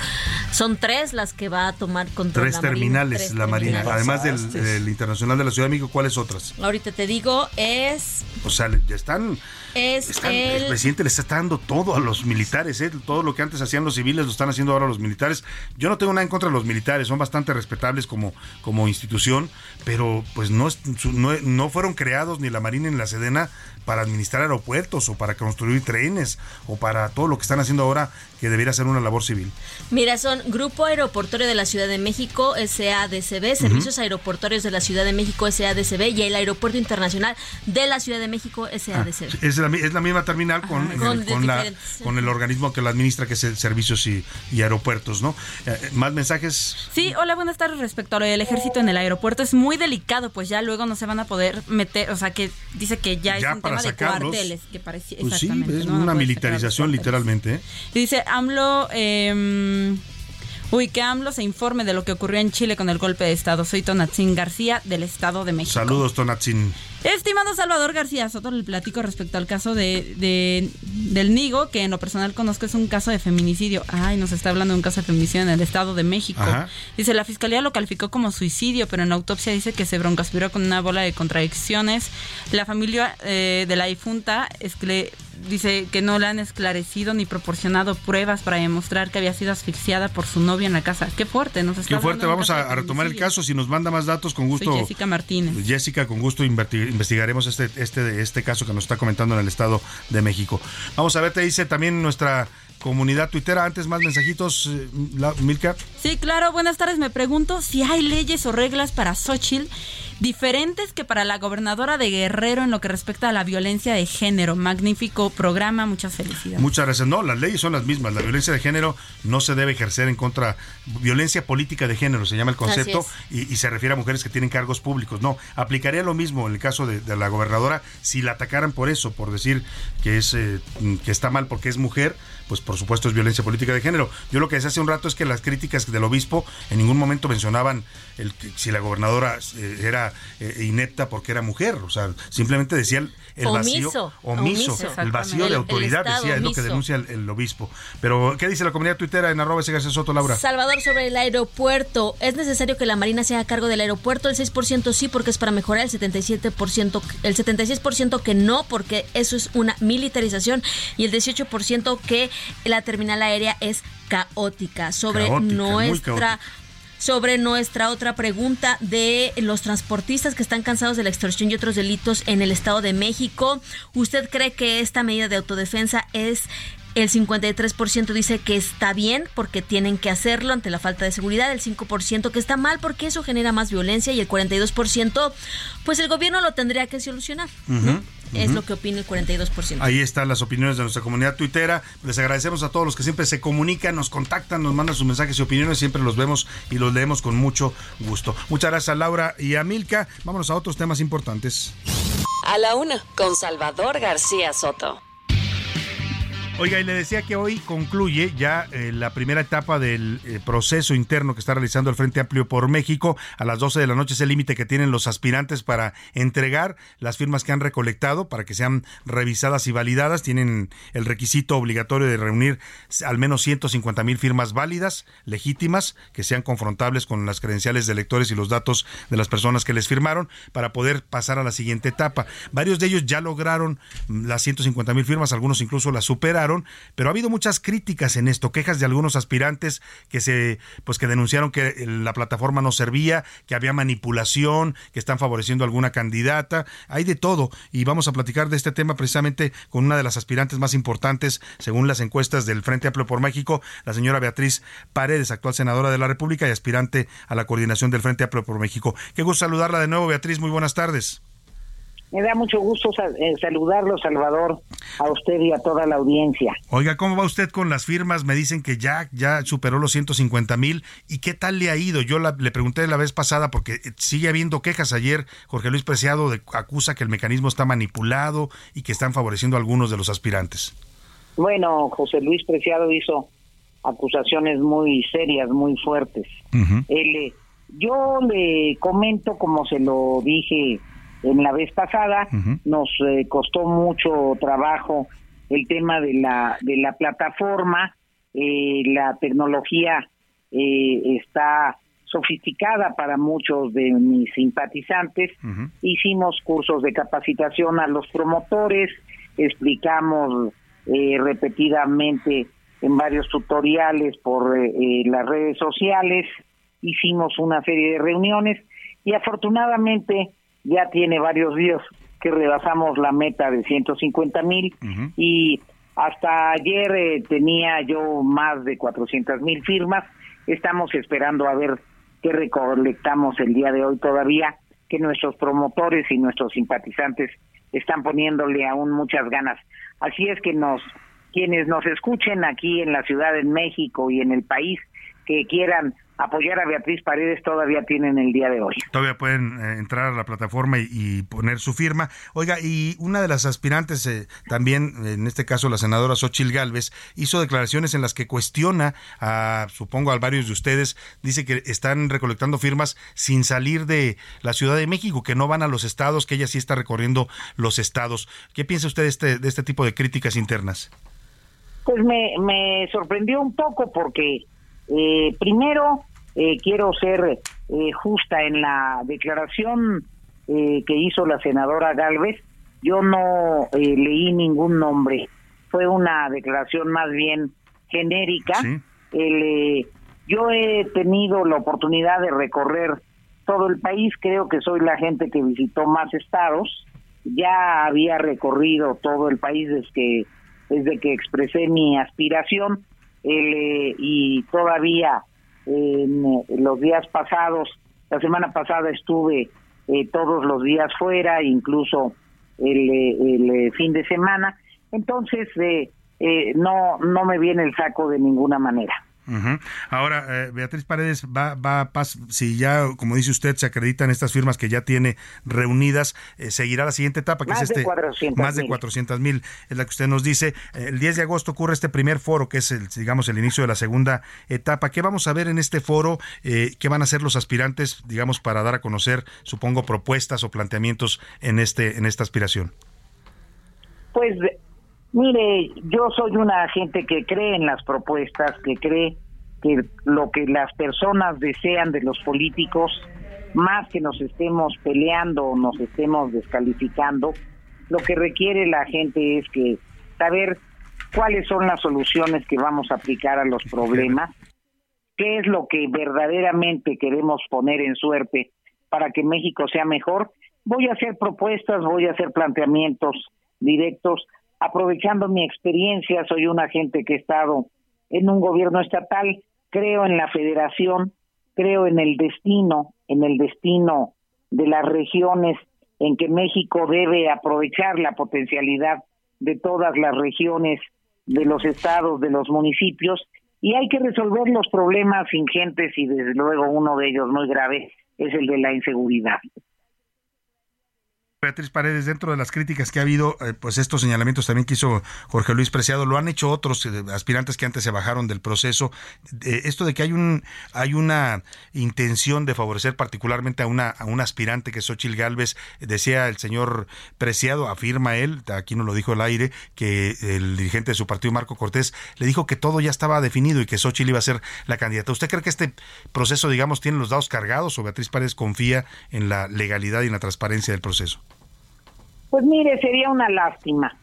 son tres las que va a tomar control Tres la Marina terminales Tres la Marina? Además del, del Internacional de la Ciudad de México, ¿cuáles otras? Ahorita te digo, es, O sea, ya están es Están- el el... presidente le está dando todo a los militares, ¿eh? todo lo que antes hacían los civiles lo están haciendo ahora los militares. Yo no tengo nada en contra de los militares, son bastante respetables como, como institución, pero pues no, es- no, no fueron creados ni la Marina ni la Sedena para administrar aeropuertos o para construir trenes o para todo lo que están haciendo ahora que debería ser una labor civil. Mira, son Grupo Aeroportuario de la Ciudad de México, SADCB, Servicios Aeroportuarios de la Ciudad de México, SADCB, y el Aeropuerto Internacional de la Ciudad de México, SADCB. Es la, es la misma terminal con, Ajá. en Con el- con la- diferentes, con el organismo que la administra, que es el Servicios y, y Aeropuertos, ¿no? Eh, ¿Más mensajes? Sí, hola, buenas tardes. Respecto a lo del ejército en el aeropuerto, es muy delicado, pues ya luego no se van a poder meter, o sea, que dice que ya, Ya es un para tema de cuarteles, que parecía Pues sí, es una militarización literalmente. ¿eh? Y dice AMLO, eh, uy, que AMLO se informe de lo que ocurrió en Chile con el golpe de Estado. Soy Tonatzin García del Estado de México. Saludos, Tonatzin. Estimado Salvador García Soto, le platico respecto al caso de, de- del Nigo, que en lo personal conozco es un caso de feminicidio. Ay, nos está hablando de un caso de feminicidio en el Estado de México. Ajá. Dice, la fiscalía lo calificó como suicidio, pero en la autopsia dice que se broncoaspiró con una bola de contradicciones. La familia eh, de la difunta escle- dice que no le han esclarecido ni proporcionado pruebas para demostrar que había sido asfixiada por su novio en la casa. Qué fuerte, nos está Qué fuerte, vamos a, retomar el caso. Si nos manda más datos, con gusto. Soy Jessica Martínez. Jessica, con gusto investigaremos este, este, este caso que nos está comentando en el Estado de México. Vamos a ver, te dice también nuestra comunidad tuitera. Antes, más mensajitos, eh, Milka. Sí, claro. Buenas tardes. Me pregunto si hay leyes o reglas para Xochitl diferentes que para la gobernadora de Guerrero en lo que respecta a la violencia de género. Magnífico programa. Muchas felicidades. Muchas gracias. No, las leyes son las mismas. La violencia de género no se debe ejercer en contra. Violencia política de género se llama el concepto y se refiere a mujeres que tienen cargos públicos. No, aplicaría lo mismo en el caso de, de la gobernadora si la atacaran por eso, por decir que es eh, que está mal porque es mujer. Pues por supuesto es violencia política de género. Yo lo que decía hace un rato es que las críticas del obispo en ningún momento mencionaban el, si la gobernadora eh, era eh, inepta porque era mujer. O sea, simplemente decía el, el vacío. Omiso. Omiso. Omiso. El vacío de autoridad, decía, es lo que denuncia el, el obispo. Pero, ¿qué dice la comunidad tuitera en arroba ese Soto, Laura? Salvador, sobre el aeropuerto. ¿Es necesario que la Marina se haga cargo del aeropuerto? El 6% sí, porque es para mejorar. El 77%, el 76% que no, porque eso es una militarización. Y el 18% que la terminal aérea es caótica. Sobre Caótica, nuestra. Sobre nuestra otra pregunta de los transportistas que están cansados de la extorsión y otros delitos en el Estado de México. ¿Usted cree que esta medida de autodefensa es... El 53% dice que está bien porque tienen que hacerlo ante la falta de seguridad, el 5% que está mal porque eso genera más violencia y el 42% pues el gobierno lo tendría que solucionar. Es lo que opina el 42%. Ahí están las opiniones de nuestra comunidad tuitera. Les agradecemos a todos los que siempre se comunican, nos contactan, nos mandan sus mensajes y opiniones. Siempre los vemos y los leemos con mucho gusto. Muchas gracias a Laura y a Milka. Vámonos a otros temas importantes. A la una, con Salvador García Soto. Oiga, y le decía que hoy concluye ya eh, la primera etapa del eh, proceso interno que está realizando el Frente Amplio por México. A las 12 de la noche es el límite que tienen los aspirantes para entregar las firmas que han recolectado para que sean revisadas y validadas. Tienen el requisito obligatorio de reunir al menos 150 mil firmas válidas, legítimas, que sean confrontables con las credenciales de electores y los datos de las personas que les firmaron para poder pasar a la siguiente etapa. Varios de ellos ya lograron las 150 mil firmas, algunos incluso las pero ha habido muchas críticas en esto, quejas de algunos aspirantes que se, pues que denunciaron que la plataforma no servía, que había manipulación, que están favoreciendo a alguna candidata, hay de todo y vamos a platicar de este tema precisamente con una de las aspirantes más importantes según las encuestas del Frente Amplio por México, la señora Beatriz Paredes, actual senadora de la República y aspirante a la coordinación del Frente Amplio por México. Qué gusto saludarla de nuevo, Beatriz, muy buenas tardes. Me da mucho gusto eh, saludarlo, Salvador, a usted y a toda la audiencia. Oiga, ¿cómo va usted con las firmas? Me dicen que ya, ya superó los 150 mil. ¿Y qué tal le ha ido? Yo la- le pregunté la vez pasada porque eh, sigue habiendo quejas. Ayer Jorge Luis Preciado de- acusa que el mecanismo está manipulado y que están favoreciendo a algunos de los aspirantes. Bueno, José Luis Preciado hizo acusaciones muy serias, muy fuertes. Él, eh, yo le comento, como se lo dije en la vez pasada, nos eh, costó mucho trabajo el tema de la, de la plataforma, eh, la tecnología eh, está sofisticada para muchos de mis simpatizantes. Hicimos cursos de capacitación a los promotores, explicamos eh, repetidamente en varios tutoriales por eh, eh, las redes sociales, hicimos una serie de reuniones y afortunadamente ya tiene varios días que rebasamos la meta de 150 mil y hasta ayer tenía yo más de 400 mil firmas. Estamos esperando a ver qué recolectamos el día de hoy todavía, que nuestros promotores y nuestros simpatizantes están poniéndole aún muchas ganas. Así es que nos quienes nos escuchen aquí en la Ciudad de México y en el país que quieran apoyar a Beatriz Paredes todavía tienen el día de hoy. Todavía pueden eh, entrar a la plataforma y, poner su firma. Oiga, y una de las aspirantes, eh, también en este caso la senadora Xochil Gálvez, hizo declaraciones en las que cuestiona a, supongo, a varios de ustedes, dice que están recolectando firmas sin salir de la Ciudad de México, que no van a los estados, que ella sí está recorriendo los estados. ¿Qué piensa usted de este, de este tipo de críticas internas? Pues me, me sorprendió un poco porque eh, primero eh, quiero ser eh, justa en la declaración eh, que hizo la senadora Galvez. Yo no leí ningún nombre. Fue una declaración más bien genérica. yo he tenido la oportunidad de recorrer todo el país. Creo que soy la gente que visitó más estados. Ya había recorrido todo el país desde que, desde que expresé mi aspiración. y todavía en eh, los días pasados, la semana pasada estuve eh, todos los días fuera, incluso el, eh, el fin de semana, entonces no, no me viene el saco de ninguna manera. Ahora, eh, Beatriz Paredes, va, va, si ya, como dice usted, se acreditan estas firmas que ya tiene reunidas, eh, seguirá la siguiente etapa, que más es este. De más de 400 mil, es la que usted nos dice. Eh, el 10 de agosto ocurre este primer foro, que es, el, digamos, el inicio de la segunda etapa. ¿Qué vamos a ver en este foro? ¿Qué van a hacer los aspirantes, digamos, para dar a conocer, supongo, propuestas o planteamientos en, este, en esta aspiración? Pues Mire, yo soy una gente que cree en las propuestas, que cree que lo que las personas desean de los políticos, más que nos estemos peleando o nos estemos descalificando, lo que requiere la gente es que saber cuáles son las soluciones que vamos a aplicar a los problemas, qué es lo que verdaderamente queremos poner en suerte para que México sea mejor. Voy a hacer propuestas, voy a hacer planteamientos directos aprovechando mi experiencia, soy una gente que he estado en un gobierno estatal, creo en la federación, creo en el destino, en el destino de las regiones en que México debe aprovechar la potencialidad de todas las regiones, de los estados, de los municipios, y hay que resolver los problemas ingentes y desde luego uno de ellos muy grave es el de la inseguridad. Beatriz Paredes, dentro de las críticas que ha habido, eh, pues estos señalamientos también que hizo Jorge Luis Preciado, lo han hecho otros eh, aspirantes que antes se bajaron del proceso. esto de que hay un hay una intención de favorecer particularmente a una, a un aspirante que es Xochil Gálvez, decía el señor Preciado, afirma él, aquí no lo dijo al aire, que el dirigente de su partido, Marco Cortés, le dijo que todo ya estaba definido y que Xochil iba a ser la candidata. ¿Usted cree que este proceso, digamos, tiene los dados cargados o Beatriz Paredes confía en la legalidad y en la transparencia del proceso? Pues mire, sería una lástima,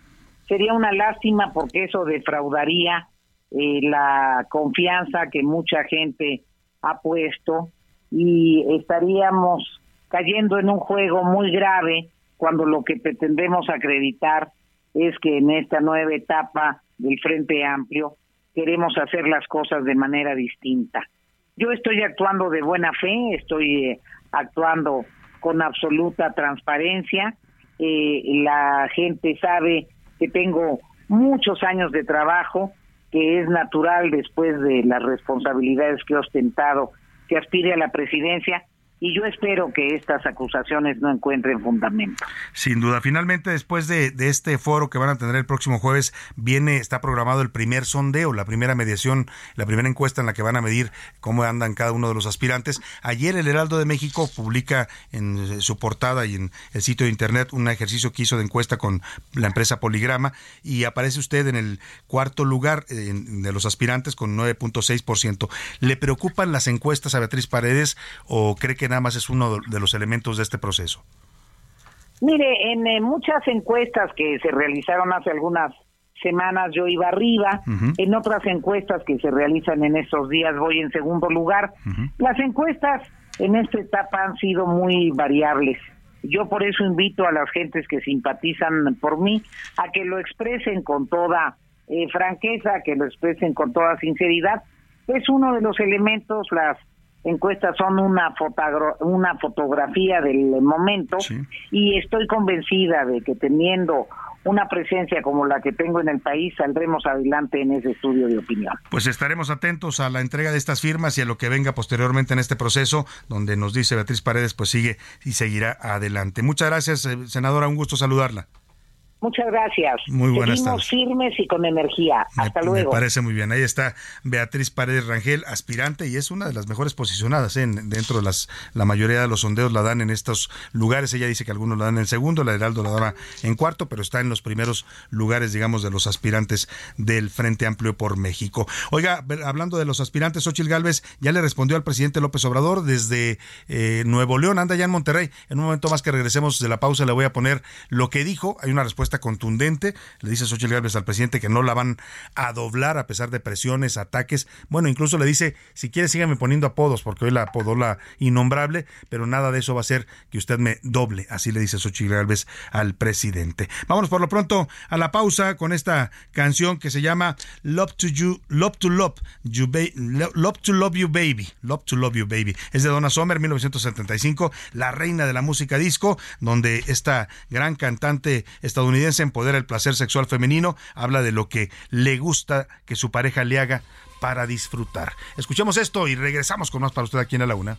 sería una lástima porque eso defraudaría eh, la confianza que mucha gente ha puesto y estaríamos cayendo en un juego muy grave cuando lo que pretendemos acreditar es que en esta nueva etapa del Frente Amplio queremos hacer las cosas de manera distinta. Yo estoy actuando de buena fe, estoy eh, actuando con absoluta transparencia, eh, la gente sabe que tengo muchos años de trabajo, que es natural después de las responsabilidades que he ostentado, que aspire a la presidencia, y yo espero que estas acusaciones no encuentren fundamento. Sin duda. Finalmente, después de, de, este foro que van a tener el próximo jueves, viene, está programado el primer sondeo, la primera mediación, la primera encuesta en la que van a medir cómo andan cada uno de los aspirantes. Ayer el Heraldo de México publica en su portada y en el sitio de internet un ejercicio que hizo de encuesta con la empresa Poligrama y aparece usted en el cuarto lugar de los aspirantes con 9.6%. ¿Le preocupan las encuestas a Beatriz Paredes o cree que nada más es uno de los elementos de este proceso? Mire, en eh, muchas encuestas que se realizaron hace algunas semanas yo iba arriba, en otras encuestas que se realizan en estos días voy en segundo lugar. Las encuestas en esta etapa han sido muy variables. Yo por eso invito a las gentes que simpatizan por mí a que lo expresen con toda eh, franqueza, que lo expresen con toda sinceridad. Es uno de los elementos, las encuestas son una, una fotografía del momento y estoy convencida de que teniendo una presencia como la que tengo en el país, saldremos adelante en ese estudio de opinión. Pues estaremos atentos a la entrega de estas firmas y a lo que venga posteriormente en este proceso, donde nos dice Beatriz Paredes, pues sigue y seguirá adelante. Muchas gracias, eh, senadora, un gusto saludarla. Muchas gracias. Muy buenas Seguimos firmes y con energía. Hasta luego. Me parece muy bien. Ahí está Beatriz Paredes Rangel, aspirante, y es una de las mejores posicionadas ¿eh? en, dentro de las. La mayoría de los sondeos la dan en estos lugares. Ella dice que algunos la dan en segundo, la Heraldo la daba en cuarto, pero está en los primeros lugares, digamos, de los aspirantes del Frente Amplio por México. Oiga, hablando de los aspirantes, Ochil Gálvez ya le respondió al presidente López Obrador desde eh, Nuevo León, anda ya en Monterrey. En un momento más que regresemos de la pausa, le voy a poner lo que dijo. Hay una respuesta contundente. Le dice Xochitl Gálvez al presidente que no la van a doblar a pesar de presiones, ataques. Bueno, incluso le dice, si quiere sígame poniendo apodos, porque hoy la apodó la innombrable, pero nada de eso va a ser que usted me doble. Así le dice Xochitl Gálvez al presidente. Vámonos por lo pronto a la pausa con esta canción que se llama Love to You, Love to Love, you Love to Love You Baby, Love to Love You Baby. Es de Donna Summer, 1975, la reina de la música disco, donde esta gran cantante estadounidense estadounidense empodera el placer sexual femenino, habla de lo que le gusta que su pareja le haga para disfrutar. Escuchemos esto y regresamos con más para usted aquí en la Laguna.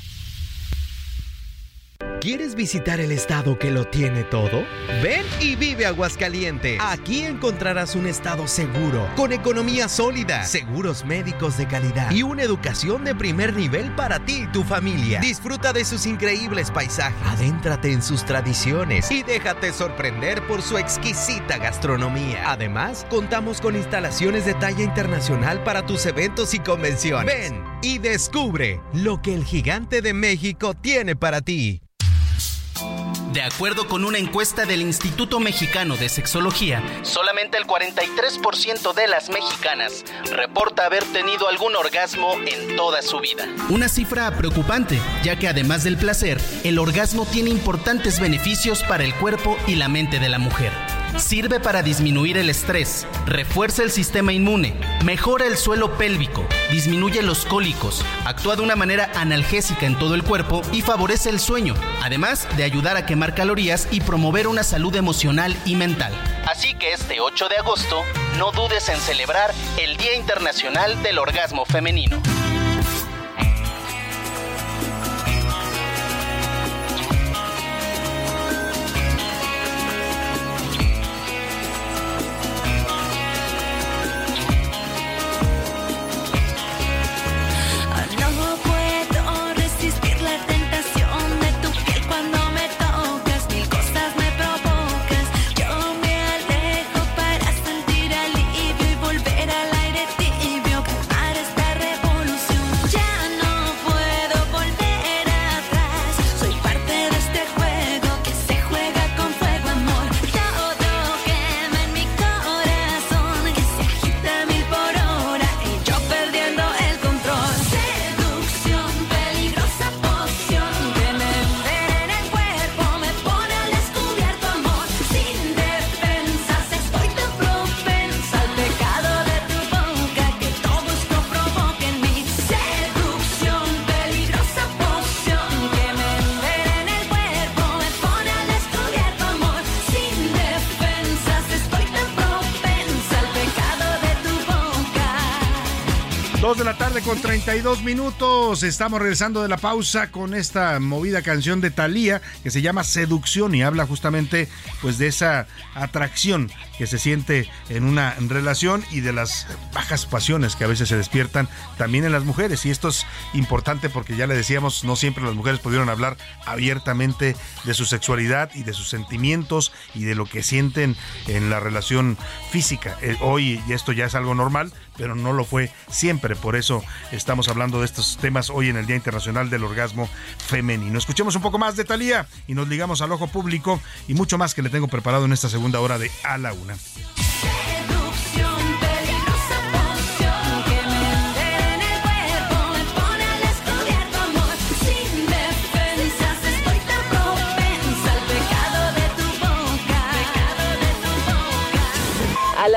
¿Quieres visitar el estado que lo tiene todo? Ven y vive Aguascalientes. Aquí encontrarás un estado seguro, con economía sólida, seguros médicos de calidad y una educación de primer nivel para ti y tu familia. Disfruta de sus increíbles paisajes, adéntrate en sus tradiciones y déjate sorprender por su exquisita gastronomía. Además, contamos con instalaciones de talla internacional para tus eventos y convenciones. Ven y descubre lo que el gigante de México tiene para ti. De acuerdo con una encuesta del Instituto Mexicano de Sexología, solamente el 43% de las mexicanas reporta haber tenido algún orgasmo en toda su vida. Una cifra preocupante, ya que además del placer, el orgasmo tiene importantes beneficios para el cuerpo y la mente de la mujer. Sirve para disminuir el estrés, refuerza el sistema inmune, mejora el suelo pélvico, disminuye los cólicos, actúa de una manera analgésica en todo el cuerpo y favorece el sueño, además de ayudar a quemar calorías y promover una salud emocional y mental. Así que este 8 de agosto, no dudes en celebrar el Día Internacional del Orgasmo Femenino. Con 32 minutos. Estamos regresando de la pausa con esta movida canción de Thalía que se llama Seducción y habla justamente pues de esa atracción que se siente en una relación y de las bajas pasiones que a veces se despiertan también en las mujeres. Y esto es importante porque ya le decíamos, no siempre las mujeres pudieron hablar abiertamente de su sexualidad y de sus sentimientos y de lo que sienten en la relación física. Eh, hoy esto ya es algo normal, pero no lo fue siempre. Por eso estamos hablando de estos temas hoy en el Día Internacional del Orgasmo Femenino. Escuchemos un poco más de Talía y nos ligamos al ojo público y mucho más que le tengo preparado en esta segunda hora de A la Una.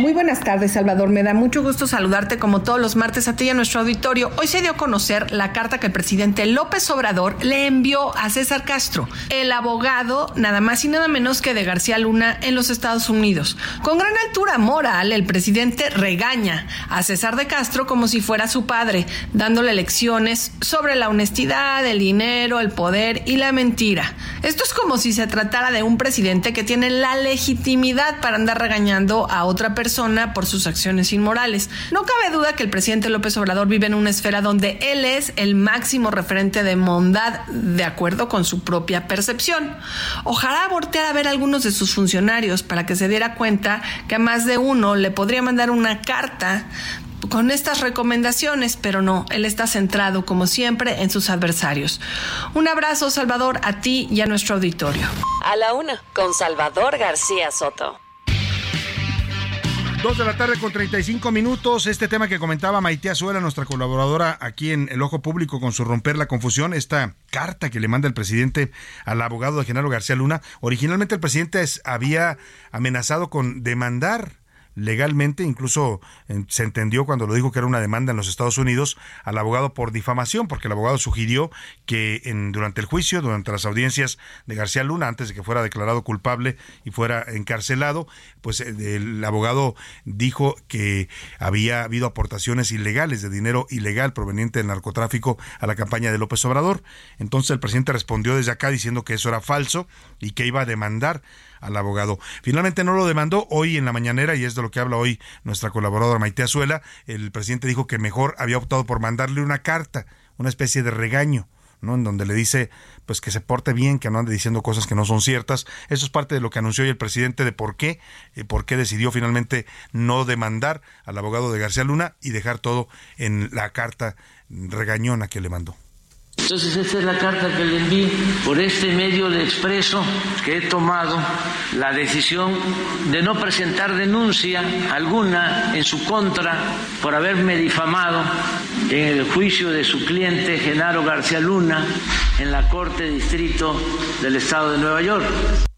Muy buenas tardes, Salvador. Me da mucho gusto saludarte como todos los martes a ti y a nuestro auditorio. Hoy se dio a conocer la carta que el presidente López Obrador le envió a César Castro, el abogado nada más y nada menos que de García Luna en los Estados Unidos. Con gran altura moral, el presidente regaña a César de Castro como si fuera su padre, dándole lecciones sobre la honestidad, el dinero, el poder y la mentira. Esto es como si se tratara de un presidente que tiene la legitimidad para andar regañando a otra persona por sus acciones inmorales. No cabe duda que el presidente López Obrador vive en una esfera donde él es el máximo referente de bondad de acuerdo con su propia percepción. Ojalá voltear a ver a algunos de sus funcionarios para que se diera cuenta que a más de uno le podría mandar una carta con estas recomendaciones, pero no, él está centrado como siempre en sus adversarios. Un abrazo, Salvador, a ti y a nuestro auditorio. A la una, con Salvador García Soto. Dos de la tarde con 35 minutos. Este tema que comentaba Maite Azuela, nuestra colaboradora aquí en El Ojo Público con su Romper la Confusión, esta carta que le manda el presidente al abogado de Genaro García Luna. Originalmente el presidente había amenazado con demandar legalmente, incluso se entendió cuando lo dijo que era una demanda en los Estados Unidos al abogado por difamación, porque el abogado sugirió que en, durante el juicio, durante las audiencias de García Luna, antes de que fuera declarado culpable y fuera encarcelado, pues eh, el abogado dijo que había habido aportaciones ilegales de dinero ilegal proveniente del narcotráfico a la campaña de López Obrador. Entonces el presidente respondió desde acá diciendo que eso era falso y que iba a demandar al abogado. Finalmente no lo demandó hoy en la mañanera y es de lo que habla hoy nuestra colaboradora Maite Azuela. El presidente dijo que mejor había optado por mandarle una carta, una especie de regaño. ¿no? En donde le dice pues que se porte bien, que no ande diciendo cosas que no son ciertas. Eso es parte de lo que anunció hoy el presidente de por qué, eh, por qué decidió finalmente no demandar al abogado de García Luna y dejar todo en la carta regañona que le mandó. Entonces esta es la carta que le envié. Por este medio de expreso que he tomado la decisión de no presentar denuncia alguna en su contra por haberme difamado en el juicio de su cliente Genaro García Luna en la Corte Distrito del Estado de Nueva York.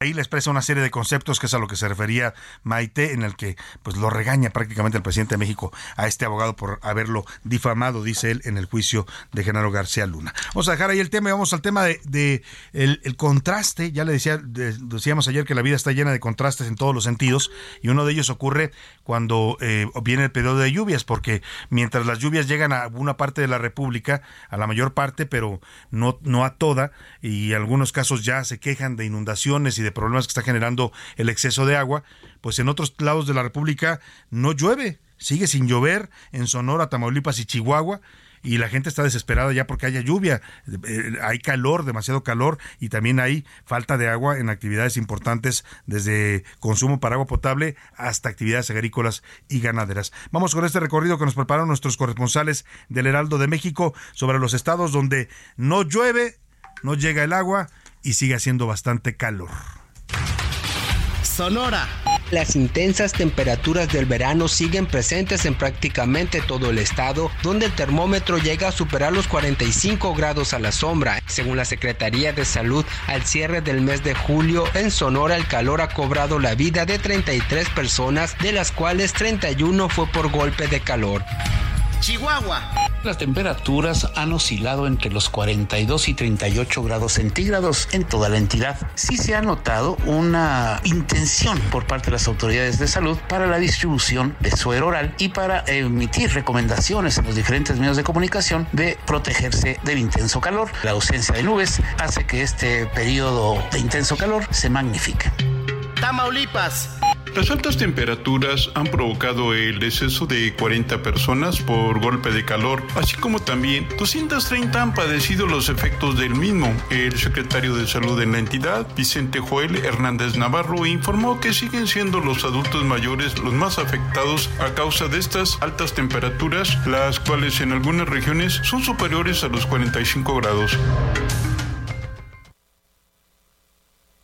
Ahí le expresa una serie de conceptos que es a lo que se refería Maite, en el que pues lo regaña prácticamente el presidente de México a este abogado por haberlo difamado, dice él, en el juicio de Genaro García Luna. Vamos a dejar ahí el tema y vamos al tema de, el, contraste. Ya le decía, decíamos ayer que la vida está llena de contrastes en todos los sentidos, y uno de ellos ocurre cuando eh, viene el periodo de lluvias, porque mientras las lluvias llegan a una parte de la República, a la mayor parte, pero no, no a toda, y en algunos casos ya se quejan de inundaciones y de problemas que está generando el exceso de agua, pues en otros lados de la República no llueve, sigue sin llover en Sonora, Tamaulipas y Chihuahua y la gente está desesperada ya porque haya lluvia, eh, hay calor, demasiado calor y también hay falta de agua en actividades importantes desde consumo para agua potable hasta actividades agrícolas y ganaderas. Vamos con este recorrido que nos prepararon nuestros corresponsales del Heraldo de México sobre los estados donde no llueve, no llega el agua y sigue haciendo bastante calor. Sonora. Las intensas temperaturas del verano siguen presentes en prácticamente todo el estado, donde el termómetro llega a superar los 45 grados a la sombra. Según la Secretaría de Salud, al cierre del mes de julio, en Sonora el calor ha cobrado la vida de 33 personas, de las cuales 31 fue por golpe de calor. Chihuahua. Las temperaturas han oscilado entre los 42 y 38 grados centígrados en toda la entidad. Sí se ha notado una intención por parte de las autoridades de salud para la distribución de suero oral y para emitir recomendaciones en los diferentes medios de comunicación de protegerse del intenso calor. La ausencia de nubes hace que este periodo de intenso calor se magnifique. Tamaulipas. Las altas temperaturas han provocado el deceso de 40 personas por golpe de calor, así como también 230 han padecido los efectos del mismo. El secretario de Salud en la entidad, Vicente Joel Hernández Navarro, informó que siguen siendo los adultos mayores los más afectados a causa de estas altas temperaturas, las cuales en algunas regiones son superiores a los 45 grados.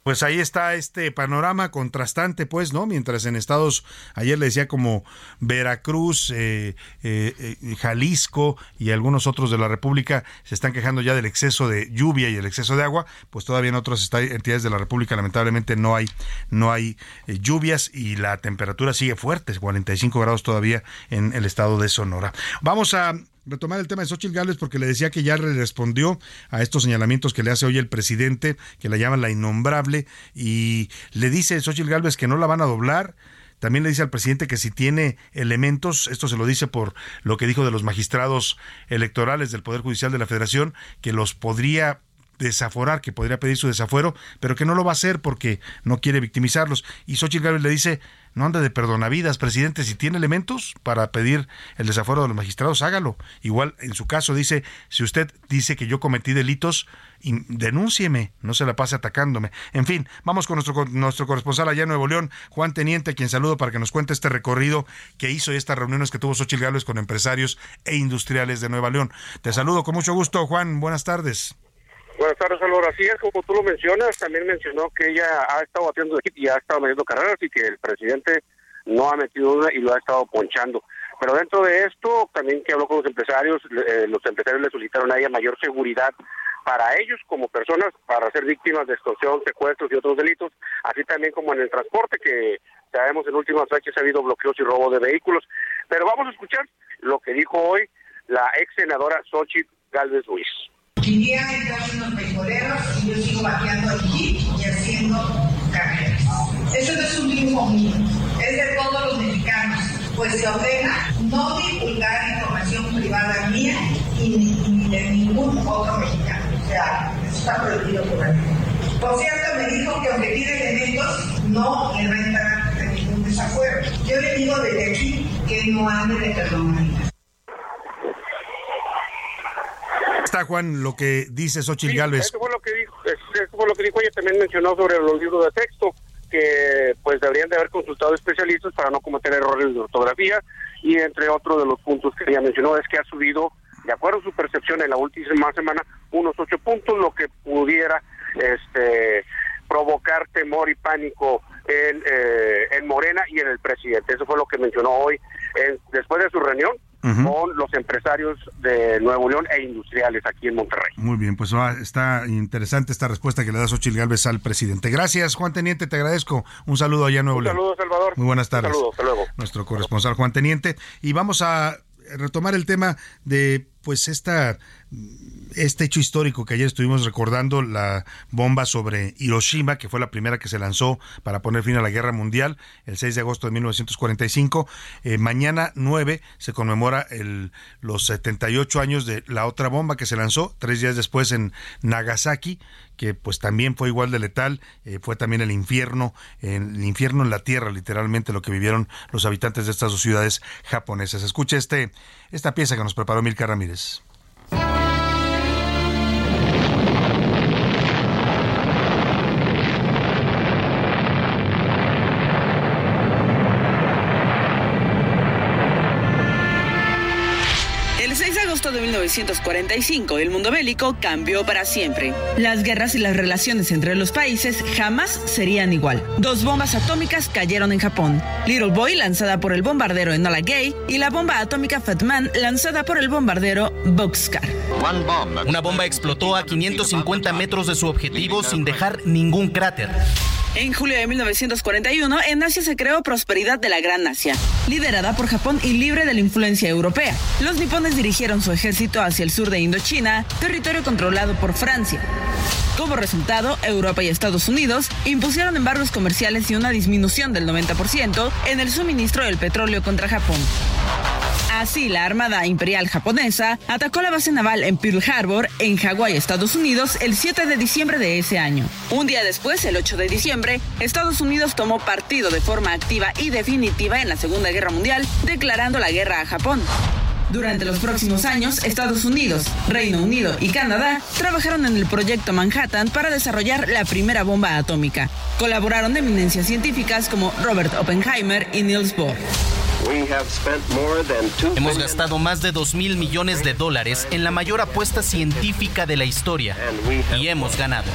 Pues ahí está este panorama contrastante, pues, ¿no? Mientras en estados, ayer le decía como Veracruz, eh, eh, eh, Jalisco y algunos otros de la República se están quejando ya del exceso de lluvia y el exceso de agua, pues todavía en otras entidades de la República lamentablemente no hay, no hay lluvias y la temperatura sigue fuerte, 45 grados todavía en el estado de Sonora. Vamos a retomar el tema de Xochitl Gálvez porque le decía que ya respondió a estos señalamientos que le hace hoy el presidente, que la llaman la innombrable, y le dice Xochitl Gálvez que no la van a doblar. También le dice al presidente que si tiene elementos, esto se lo dice por lo que dijo de los magistrados electorales del Poder Judicial de la Federación, que los podría desaforar, que podría pedir su desafuero, pero que no lo va a hacer porque no quiere victimizarlos. Y Xochitl Gálvez le dice, no ande de perdonavidas, presidente, si tiene elementos para pedir el desafuero de los magistrados, hágalo. Igual, en su caso, dice, si usted dice que yo cometí delitos, denúncieme, no se la pase atacándome. En fin, vamos con nuestro, nuestro corresponsal allá en Nuevo León, Juan Teniente, quien saludo para que nos cuente este recorrido que hizo y estas reuniones que tuvo Xochitl Gálvez con empresarios e industriales de Nueva León. Te saludo con mucho gusto, Juan, buenas tardes. Buenas tardes, Salvador. Así es, como tú lo mencionas, también mencionó que ella ha estado haciendo y ha estado metiendo carreras y que el presidente no ha metido una y lo ha estado ponchando. Pero dentro de esto, también que habló con los empresarios, eh, los empresarios le solicitaron a ella mayor seguridad para ellos como personas, para ser víctimas de extorsión, secuestros y otros delitos, así también como en el transporte, que sabemos en últimas fechas ha habido bloqueos y robo de vehículos. Pero vamos a escuchar lo que dijo hoy la ex senadora Xochitl Galvez Ruiz. Vivían en unos petroleros y yo sigo bateando aquí y haciendo carreras. Eso no es un triunfo mío, es de todos los mexicanos, pues se ordena no divulgar información privada mía y ni, de ningún otro mexicano. O sea, eso está prohibido por la. Por cierto, me dijo que aunque tiene elementos, no le va a entrar ningún desafuero. Yo le digo desde aquí que no ande de perdón está, Juan, lo que dice Xochitl Galvez. Eso fue lo que dijo, eso fue lo que dijo ella. También mencionó sobre los libros de texto que pues deberían de haber consultado especialistas para no cometer errores de ortografía y entre otros de los puntos que ella mencionó es que ha subido, de acuerdo a su percepción en la última semana, unos ocho puntos, lo que pudiera este provocar temor y pánico en, eh, en Morena y en el presidente. Eso fue lo que mencionó hoy después de su reunión con los empresarios de Nuevo León e industriales aquí en Monterrey. Muy bien, pues está interesante esta respuesta que le da Xochitl Galvez al presidente. Gracias, Juan Teniente, te agradezco. Un saludo allá en Nuevo León. Un saludo, Salvador. Muy buenas tardes. Un saludo, hasta luego. Nuestro corresponsal Juan Teniente. Y vamos a retomar el tema de pues esta este hecho histórico que ayer estuvimos recordando, la bomba sobre Hiroshima, que fue la primera que se lanzó para poner fin a la guerra mundial, el 6 de agosto de 1945. Eh, mañana 9 se conmemora el, los 78 años de la otra bomba que se lanzó, tres días después en Nagasaki, que pues también fue igual de letal, eh, fue también el infierno, el infierno en la tierra, literalmente lo que vivieron los habitantes de estas dos ciudades japonesas. Escuche este, esta pieza que nos preparó Milka Ramírez. 1945, el mundo bélico cambió para siempre. Las guerras y las relaciones entre los países jamás serían igual. Dos bombas atómicas cayeron en Japón. Little Boy, lanzada por el bombardero Enola Gay, y la bomba atómica Fat Man, lanzada por el bombardero Boxcar. Una bomba explotó a 550 metros de su objetivo sin dejar ningún cráter. En julio de 1941, en Asia se creó Prosperidad de la Gran Asia, liderada por Japón y libre de la influencia europea. Los nipones dirigieron su ejército hacia el sur de Indochina, territorio controlado por Francia. Como resultado, Europa y Estados Unidos impusieron embargos comerciales y una disminución del 90% en el suministro del petróleo contra Japón. Así, la Armada Imperial Japonesa atacó la base naval en Pearl Harbor, en Hawái, Estados Unidos, el 7 de diciembre de ese año. Un día después, el 8 de diciembre, Estados Unidos tomó partido de forma activa y definitiva en la Segunda Guerra Mundial, declarando la guerra a Japón. Durante los próximos años, Estados Unidos, Reino Unido y Canadá trabajaron en el proyecto Manhattan para desarrollar la primera bomba atómica. Colaboraron eminencias científicas como Robert Oppenheimer y Niels Bohr. Hemos gastado más de 2 mil millones de dólares en la mayor apuesta científica de la historia y hemos ganado.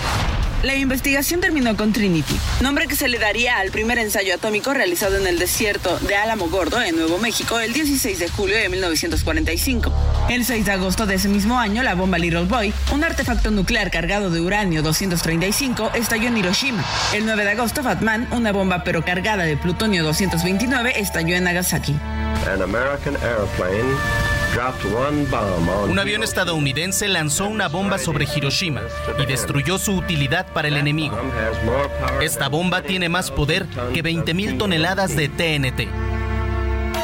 La investigación terminó con Trinity, nombre que se le daría al primer ensayo atómico realizado en el desierto de Álamo Gordo, en Nuevo México, el 16 de julio de 1945. El 6 de agosto de ese mismo año, la bomba Little Boy, un artefacto nuclear cargado de uranio 235, estalló en Hiroshima. El 9 de agosto, Fatman, una bomba pero cargada de plutonio 229, estalló en Nagasaki. Un avión estadounidense lanzó una bomba sobre Hiroshima y destruyó su utilidad para el enemigo. Esta bomba tiene más poder que 20.000 toneladas de TNT.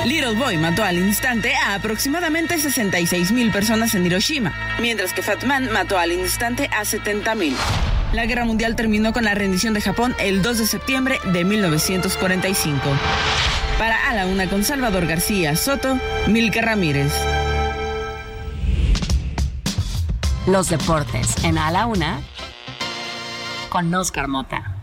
Little Boy mató al instante a aproximadamente 66 mil personas en Hiroshima, mientras que Fat Man mató al instante a 70 mil. La guerra mundial terminó con la rendición de Japón el 2 de septiembre de 1945. Para A la Una con Salvador García Soto, Milka Ramírez. Los deportes en A la Una con Oscar Mota.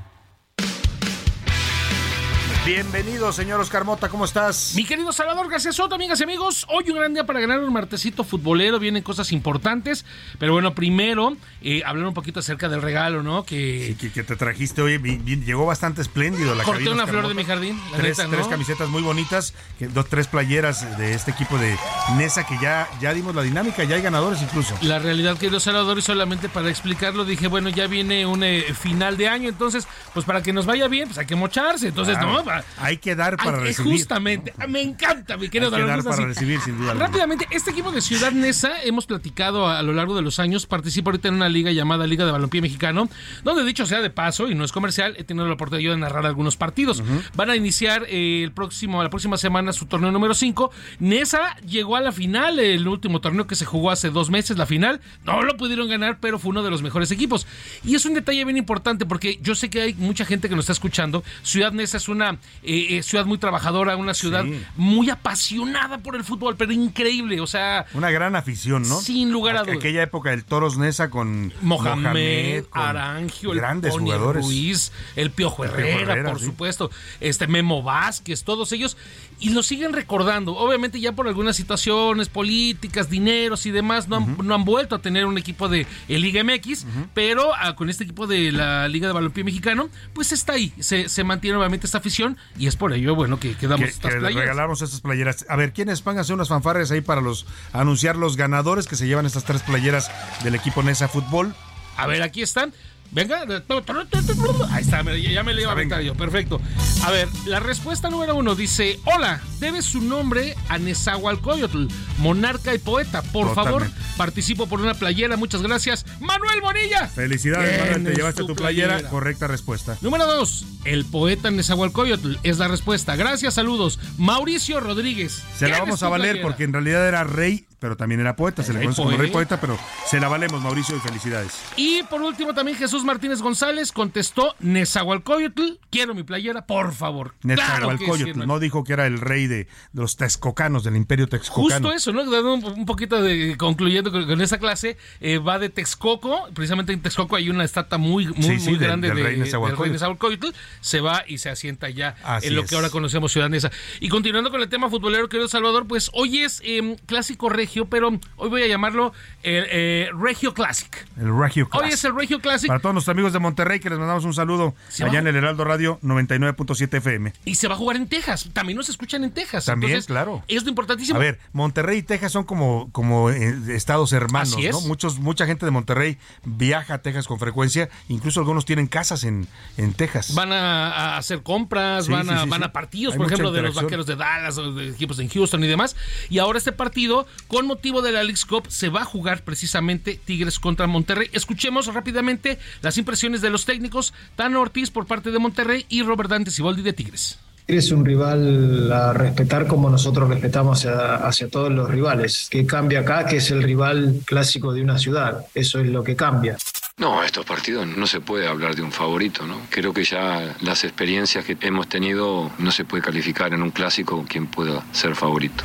Bienvenido, señor Oscar Mota, ¿cómo estás? Mi querido Salvador García Soto, amigas y amigos, hoy un gran día para ganar un martesito futbolero, vienen cosas importantes, pero bueno, primero, eh, hablar un poquito acerca del regalo, ¿no? Que, sí, que, te trajiste hoy, llegó bastante espléndido la Corté una flor de mi jardín, la tres, neta, ¿no? tres camisetas muy bonitas, que, dos, tres playeras de este equipo de Nesa, que ya, ya dimos la dinámica, ya hay ganadores incluso. La realidad, querido Salvador, y solamente para explicarlo, dije, bueno, ya viene un eh, final de año, entonces, pues para que nos vaya bien, pues hay que mocharse, entonces, claro. ¿no? Hay que dar para Hay, recibir. Justamente, me encanta, mi querido Hay que dar para recibir, sin duda. Rápidamente, este equipo de Ciudad Nesa, hemos platicado a, a, lo largo de los años, participa ahorita en una liga llamada Liga de Balompié Mexicano, donde dicho sea de paso, y no es comercial, he tenido la oportunidad de narrar algunos partidos. Uh -huh. Van a iniciar eh, el próximo, la próxima semana su torneo número 5. Nesa llegó a la final, el último torneo que se jugó hace dos meses, la final. No lo pudieron ganar, pero fue uno de los mejores equipos. Y es un detalle bien importante porque yo sé que hay mucha gente que nos está escuchando. Ciudad Nesa es una eh, eh, ciudad muy trabajadora, una ciudad sí. muy apasionada por el fútbol, pero increíble, o sea... Una gran afición, ¿no? Sin lugar a dudas. Aquella época del Toros Nesa con Mohamed, Mohamed con Arangio, grandes el Pony jugadores. Ruiz, el Piojo Herrera, el Piojo Herrera por sí. supuesto, este Memo Vázquez, todos ellos, y lo siguen recordando. Obviamente ya por algunas situaciones políticas, dineros y demás, no han, uh -huh. no han vuelto a tener un equipo de Liga MX, uh -huh. pero ah, con este equipo de la Liga de Balompié Mexicano, pues está ahí, se, se mantiene obviamente esta afición y es por ello, bueno, que, que damos que, estas que playeras. regalamos estas playeras. A ver, ¿quiénes van a hacer unas fanfarres ahí para los anunciar los ganadores que se llevan estas tres playeras del equipo Nesa Fútbol? A ver, aquí están. Venga, ahí está, ya me le iba a aventar yo, perfecto. A ver, la respuesta número uno dice: Hola, debe su nombre a Nezahualcóyotl, monarca y poeta. Por Totalmente. favor, participo por una playera, muchas gracias. Manuel Bonilla. Felicidades, Manuel, te llevaste tu playera? playera. Correcta respuesta. Número dos, el poeta Nezahualcóyotl es la respuesta. Gracias, saludos. Mauricio Rodríguez. Se la vamos a valer playera? porque en realidad era rey pero también era poeta, se le conoce como rey poeta, pero se la valemos, Mauricio, y felicidades. Y por último, también Jesús Martínez González contestó Nezahualcóyotl, quiero mi playera, por favor. Nezahualcóyotl, claro sí, no dijo que era el rey de, de, los texcocanos, del imperio texcocano. Justo eso, ¿no? Un, un poquito de, concluyendo con, con esa clase, eh, va de Texcoco, precisamente en Texcoco hay una estatua muy, muy, sí, sí, muy del, grande del, rey Nezahualcóyotl. del rey Nezahualcóyotl, se va y se asienta ya Así en lo es. que ahora conocemos Ciudad Neza. Y continuando con el tema futbolero, querido Salvador, pues hoy es eh, clásico regio regio, pero hoy voy a llamarlo el eh, Regio Classic. El Regio Classic. Hoy es el Regio Classic. Para todos nuestros amigos de Monterrey, que les mandamos un saludo Se allá en el Heraldo Radio 99.7 FM. Y se va a jugar en Texas. También nos escuchan en Texas. También, Entonces, claro. Es lo importantísimo. A ver, Monterrey y Texas son como, como eh, estados hermanos, Así es. ¿no? Muchos, mucha gente de Monterrey viaja a Texas con frecuencia, incluso algunos tienen casas en, en Texas. Van a, a hacer compras, Sí, van, a, sí, sí, van a partidos, Hay por ejemplo, de los vaqueros de Dallas, de equipos en Houston y demás. Y ahora este partido, con motivo de la League's Cup, se va a jugar precisamente Tigres contra Monterrey. Escuchemos rápidamente las impresiones de los técnicos, Tano Ortiz por parte de Monterrey y Robert Dante Siboldi de Tigres. Es un rival a respetar como nosotros respetamos hacia, hacia todos los rivales. ¿Qué cambia acá? Que es el rival clásico de una ciudad. Eso es lo que cambia. No, estos partidos no se puede hablar de un favorito, ¿no? Creo que ya las experiencias que hemos tenido no se puede calificar en un clásico quien pueda ser favorito.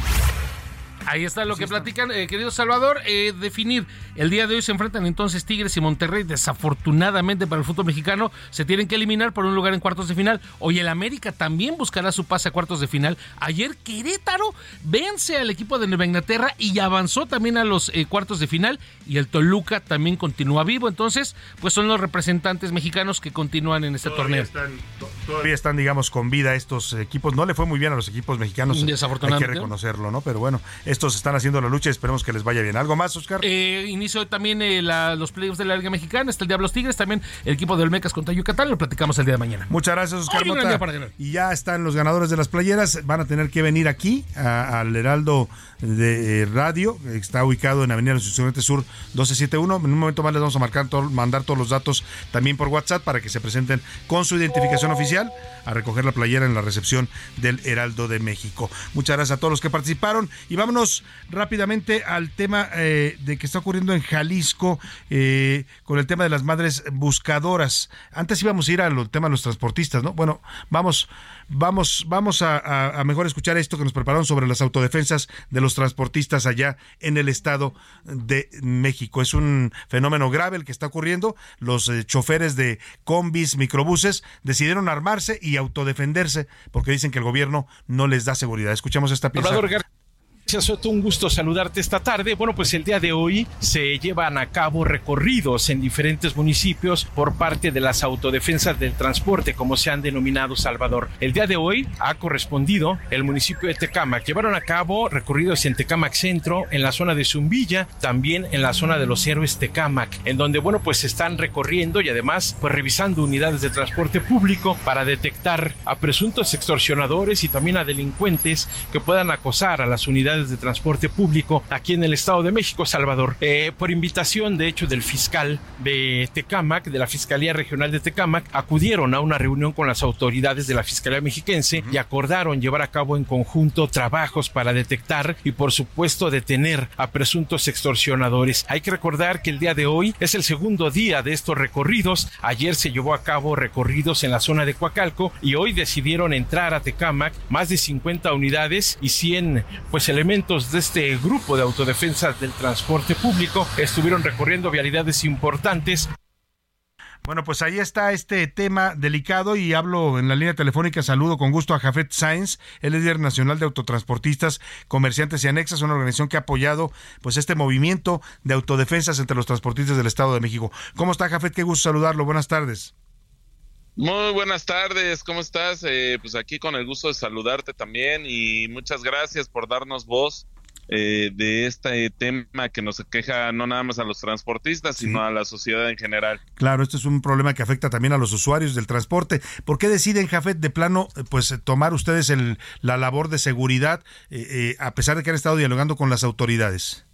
Ahí está lo que platican, eh, querido Salvador. eh, definir, el día de hoy se enfrentan entonces Tigres y Monterrey. Desafortunadamente para el fútbol mexicano, se tienen que eliminar por un lugar en cuartos de final. Hoy el América también buscará su pase a cuartos de final. Ayer Querétaro vence al equipo de Nueva Inglaterra y avanzó también a los eh, cuartos de final. Y el Toluca también continúa vivo. Entonces, pues son los representantes mexicanos que continúan en este torneo. Todavía están, digamos, con vida estos equipos. No le fue muy bien a los equipos mexicanos. Desafortunadamente. Hay que reconocerlo, ¿no? Pero bueno, estos están haciendo la lucha y esperemos que les vaya bien. ¿Algo más, Oscar? Eh, inicio también eh, la- los playoffs de la Liga Mexicana. Está el Diablos Tigres, también el equipo de Olmecas contra Yucatán. Lo platicamos el día de mañana. Muchas gracias, Oscar Hoy Mota. Y ya están los ganadores de las playeras. Van a tener que venir aquí a- al Heraldo de eh, Radio. Está ubicado en Avenida Estudiantes Sur 1271. En un momento más les vamos a marcar todo- mandar todos los datos también por WhatsApp para que se presenten con su identificación oficial a recoger la playera en la recepción del Heraldo de México. Muchas gracias a todos los que participaron. Y vámonos rápidamente al tema eh, de que está ocurriendo en Jalisco eh, con el tema de las madres buscadoras. Antes íbamos a ir al tema de los transportistas, ¿no? Bueno, vamos, vamos, vamos a- a mejor escuchar esto que nos prepararon sobre las autodefensas de los transportistas allá en el Estado de México. Es un fenómeno grave el que está ocurriendo. Los eh, choferes de combis, microbuses, decidieron armarse y autodefenderse porque dicen que el gobierno no les da seguridad. Escuchamos esta pieza. Gracias, Soto. Un gusto saludarte esta tarde. Bueno, pues el día de hoy se llevan a cabo recorridos en diferentes municipios por parte de las autodefensas del transporte, como se han denominado Salvador. El día de hoy ha correspondido el municipio de Tecámac. Llevaron a cabo recorridos en Tecámac Centro, en la zona de Zumbilla, también en la zona de los héroes Tecámac, en donde, bueno, pues están recorriendo y además, pues revisando unidades de transporte público para detectar a presuntos extorsionadores y también a delincuentes que puedan acosar a las unidades de transporte público aquí en el Estado de México, Salvador. Eh, por invitación, de hecho, del fiscal de Tecámac, de la Fiscalía Regional de Tecámac, acudieron a una reunión con las autoridades de la Fiscalía Mexiquense y acordaron llevar a cabo en conjunto trabajos para detectar y, por supuesto, detener a presuntos extorsionadores. Hay que recordar que el día de hoy es el segundo día de estos recorridos. Ayer se llevó a cabo recorridos en la zona de Coacalco y hoy decidieron entrar a Tecámac más de 50 unidades y 100 pues elementos de este grupo de autodefensas del transporte público estuvieron recorriendo vialidades importantes Bueno, pues ahí está este tema delicado y hablo en la línea telefónica. Saludo con gusto a Jafet Sainz, es líder nacional de autotransportistas, comerciantes y anexas, una organización que ha apoyado pues este movimiento de autodefensas entre los transportistas del Estado de México. ¿Cómo está Jafet? Qué gusto saludarlo. Buenas tardes. Muy buenas tardes, ¿cómo estás? Eh, pues aquí con el gusto de saludarte también y muchas gracias por darnos voz eh, de este tema que nos queja no nada más a los transportistas, sino a la sociedad en general. Claro, esto es un problema que afecta también a los usuarios del transporte. ¿Por qué deciden, Jafet, de plano, eh, pues tomar ustedes el, la labor de seguridad, eh, eh, a pesar de que han estado dialogando con las autoridades?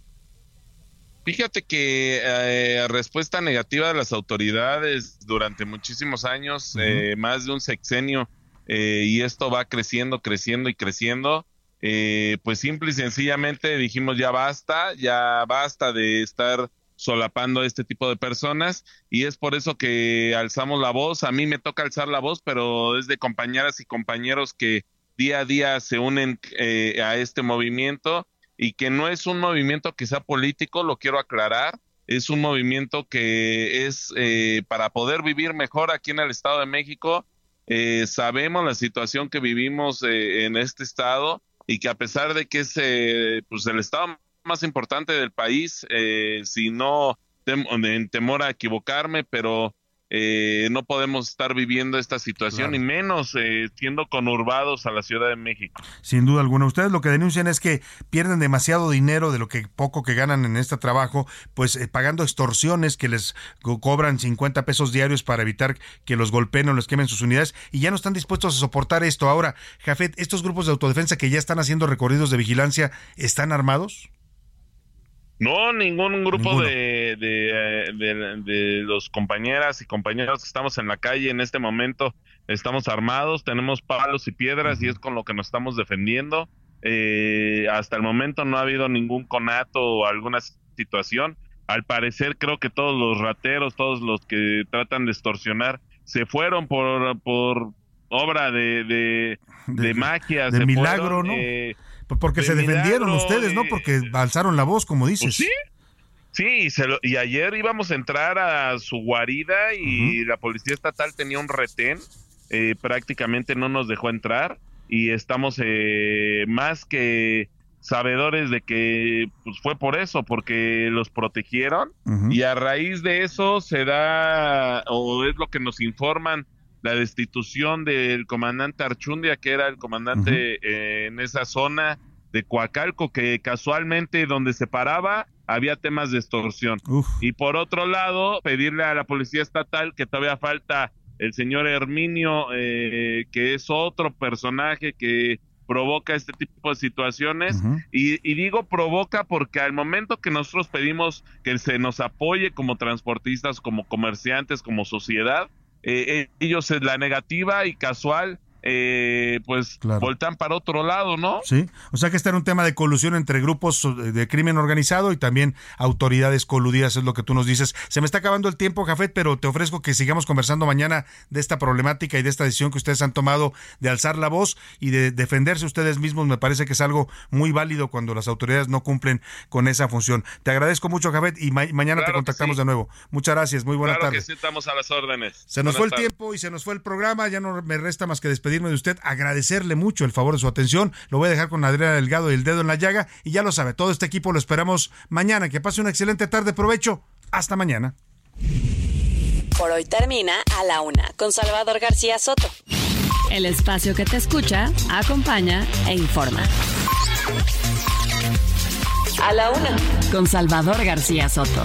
Fíjate que eh, respuesta negativa de las autoridades durante muchísimos años, eh, más de un sexenio, eh, y esto va creciendo, creciendo y creciendo, eh, pues simple y sencillamente dijimos ya basta, ya basta de estar solapando a este tipo de personas y es por eso que alzamos la voz. A mí me toca alzar la voz, pero es de compañeras y compañeros que día a día se unen eh, a este movimiento y que no es un movimiento que sea político, lo quiero aclarar, es un movimiento que es eh, para poder vivir mejor aquí en el Estado de México. Eh, sabemos la situación que vivimos eh, en este estado y que a pesar de que es eh, pues el estado más importante del país, eh, si no en temor a equivocarme, pero eh, no podemos estar viviendo esta situación y menos eh, siendo conurbados a la Ciudad de México. Sin duda alguna. Ustedes lo que denuncian es que pierden demasiado dinero de lo que poco que ganan en este trabajo, pues eh, pagando extorsiones que les cobran 50 pesos diarios para evitar que los golpeen o les quemen sus unidades y ya no están dispuestos a soportar esto. Ahora, Jafet, estos grupos de autodefensa que ya están haciendo recorridos de vigilancia, ¿están armados? No, ningún grupo de, de, de, los compañeras y compañeros que estamos en la calle en este momento estamos armados, tenemos palos y piedras y es con lo que nos estamos defendiendo. Eh, hasta el momento no ha habido ningún conato o alguna situación. Al parecer creo que todos los rateros, todos los que tratan de extorsionar, se fueron por, por obra de, de, de magia. De milagro, ¿no? Eh, porque se defendieron ustedes, ¿no? Porque alzaron la voz, como dices. Pues sí. Sí, y ayer íbamos a entrar a su guarida y la policía estatal tenía un retén, eh, prácticamente no nos dejó entrar y estamos eh, más que sabedores de que pues, fue por eso, porque los protegieron y a raíz de eso se da, o es lo que nos informan, la destitución del comandante Archundia, que era el comandante eh, en esa zona de Coacalco, que casualmente donde se paraba había temas de extorsión. Y por otro lado, pedirle a la Policía Estatal que todavía falta el señor Herminio, eh, que es otro personaje que provoca este tipo de situaciones. Y, y, digo provoca porque al momento que nosotros pedimos que se nos apoye como transportistas, como comerciantes, como sociedad, eh, ellos es la negativa y casual eh, pues voltan para otro lado, ¿no? Sí, o sea que está en un tema de colusión entre grupos de crimen organizado y también autoridades coludidas, es lo que tú nos dices. Se me está acabando el tiempo, Jafet, pero te ofrezco que sigamos conversando mañana de esta problemática y de esta decisión que ustedes han tomado de alzar la voz y de defenderse ustedes mismos. Me parece que es algo muy válido cuando las autoridades no cumplen con esa función. Te agradezco mucho, Jafet, y mañana te contactamos de nuevo. Muchas gracias, muy buena claro tarde. Que sí, estamos a las órdenes. Se nos fue el tiempo y se nos fue el programa, ya no me resta más que despedir de usted, agradecerle mucho el favor de su atención. Lo voy a dejar con Adriana Delgado y el dedo en la llaga. Y ya lo sabe, todo este equipo lo esperamos mañana. Que pase una excelente tarde. Provecho. Hasta mañana. Por hoy termina a la una con Salvador García Soto. El espacio que te escucha, acompaña e informa. A la una con Salvador García Soto.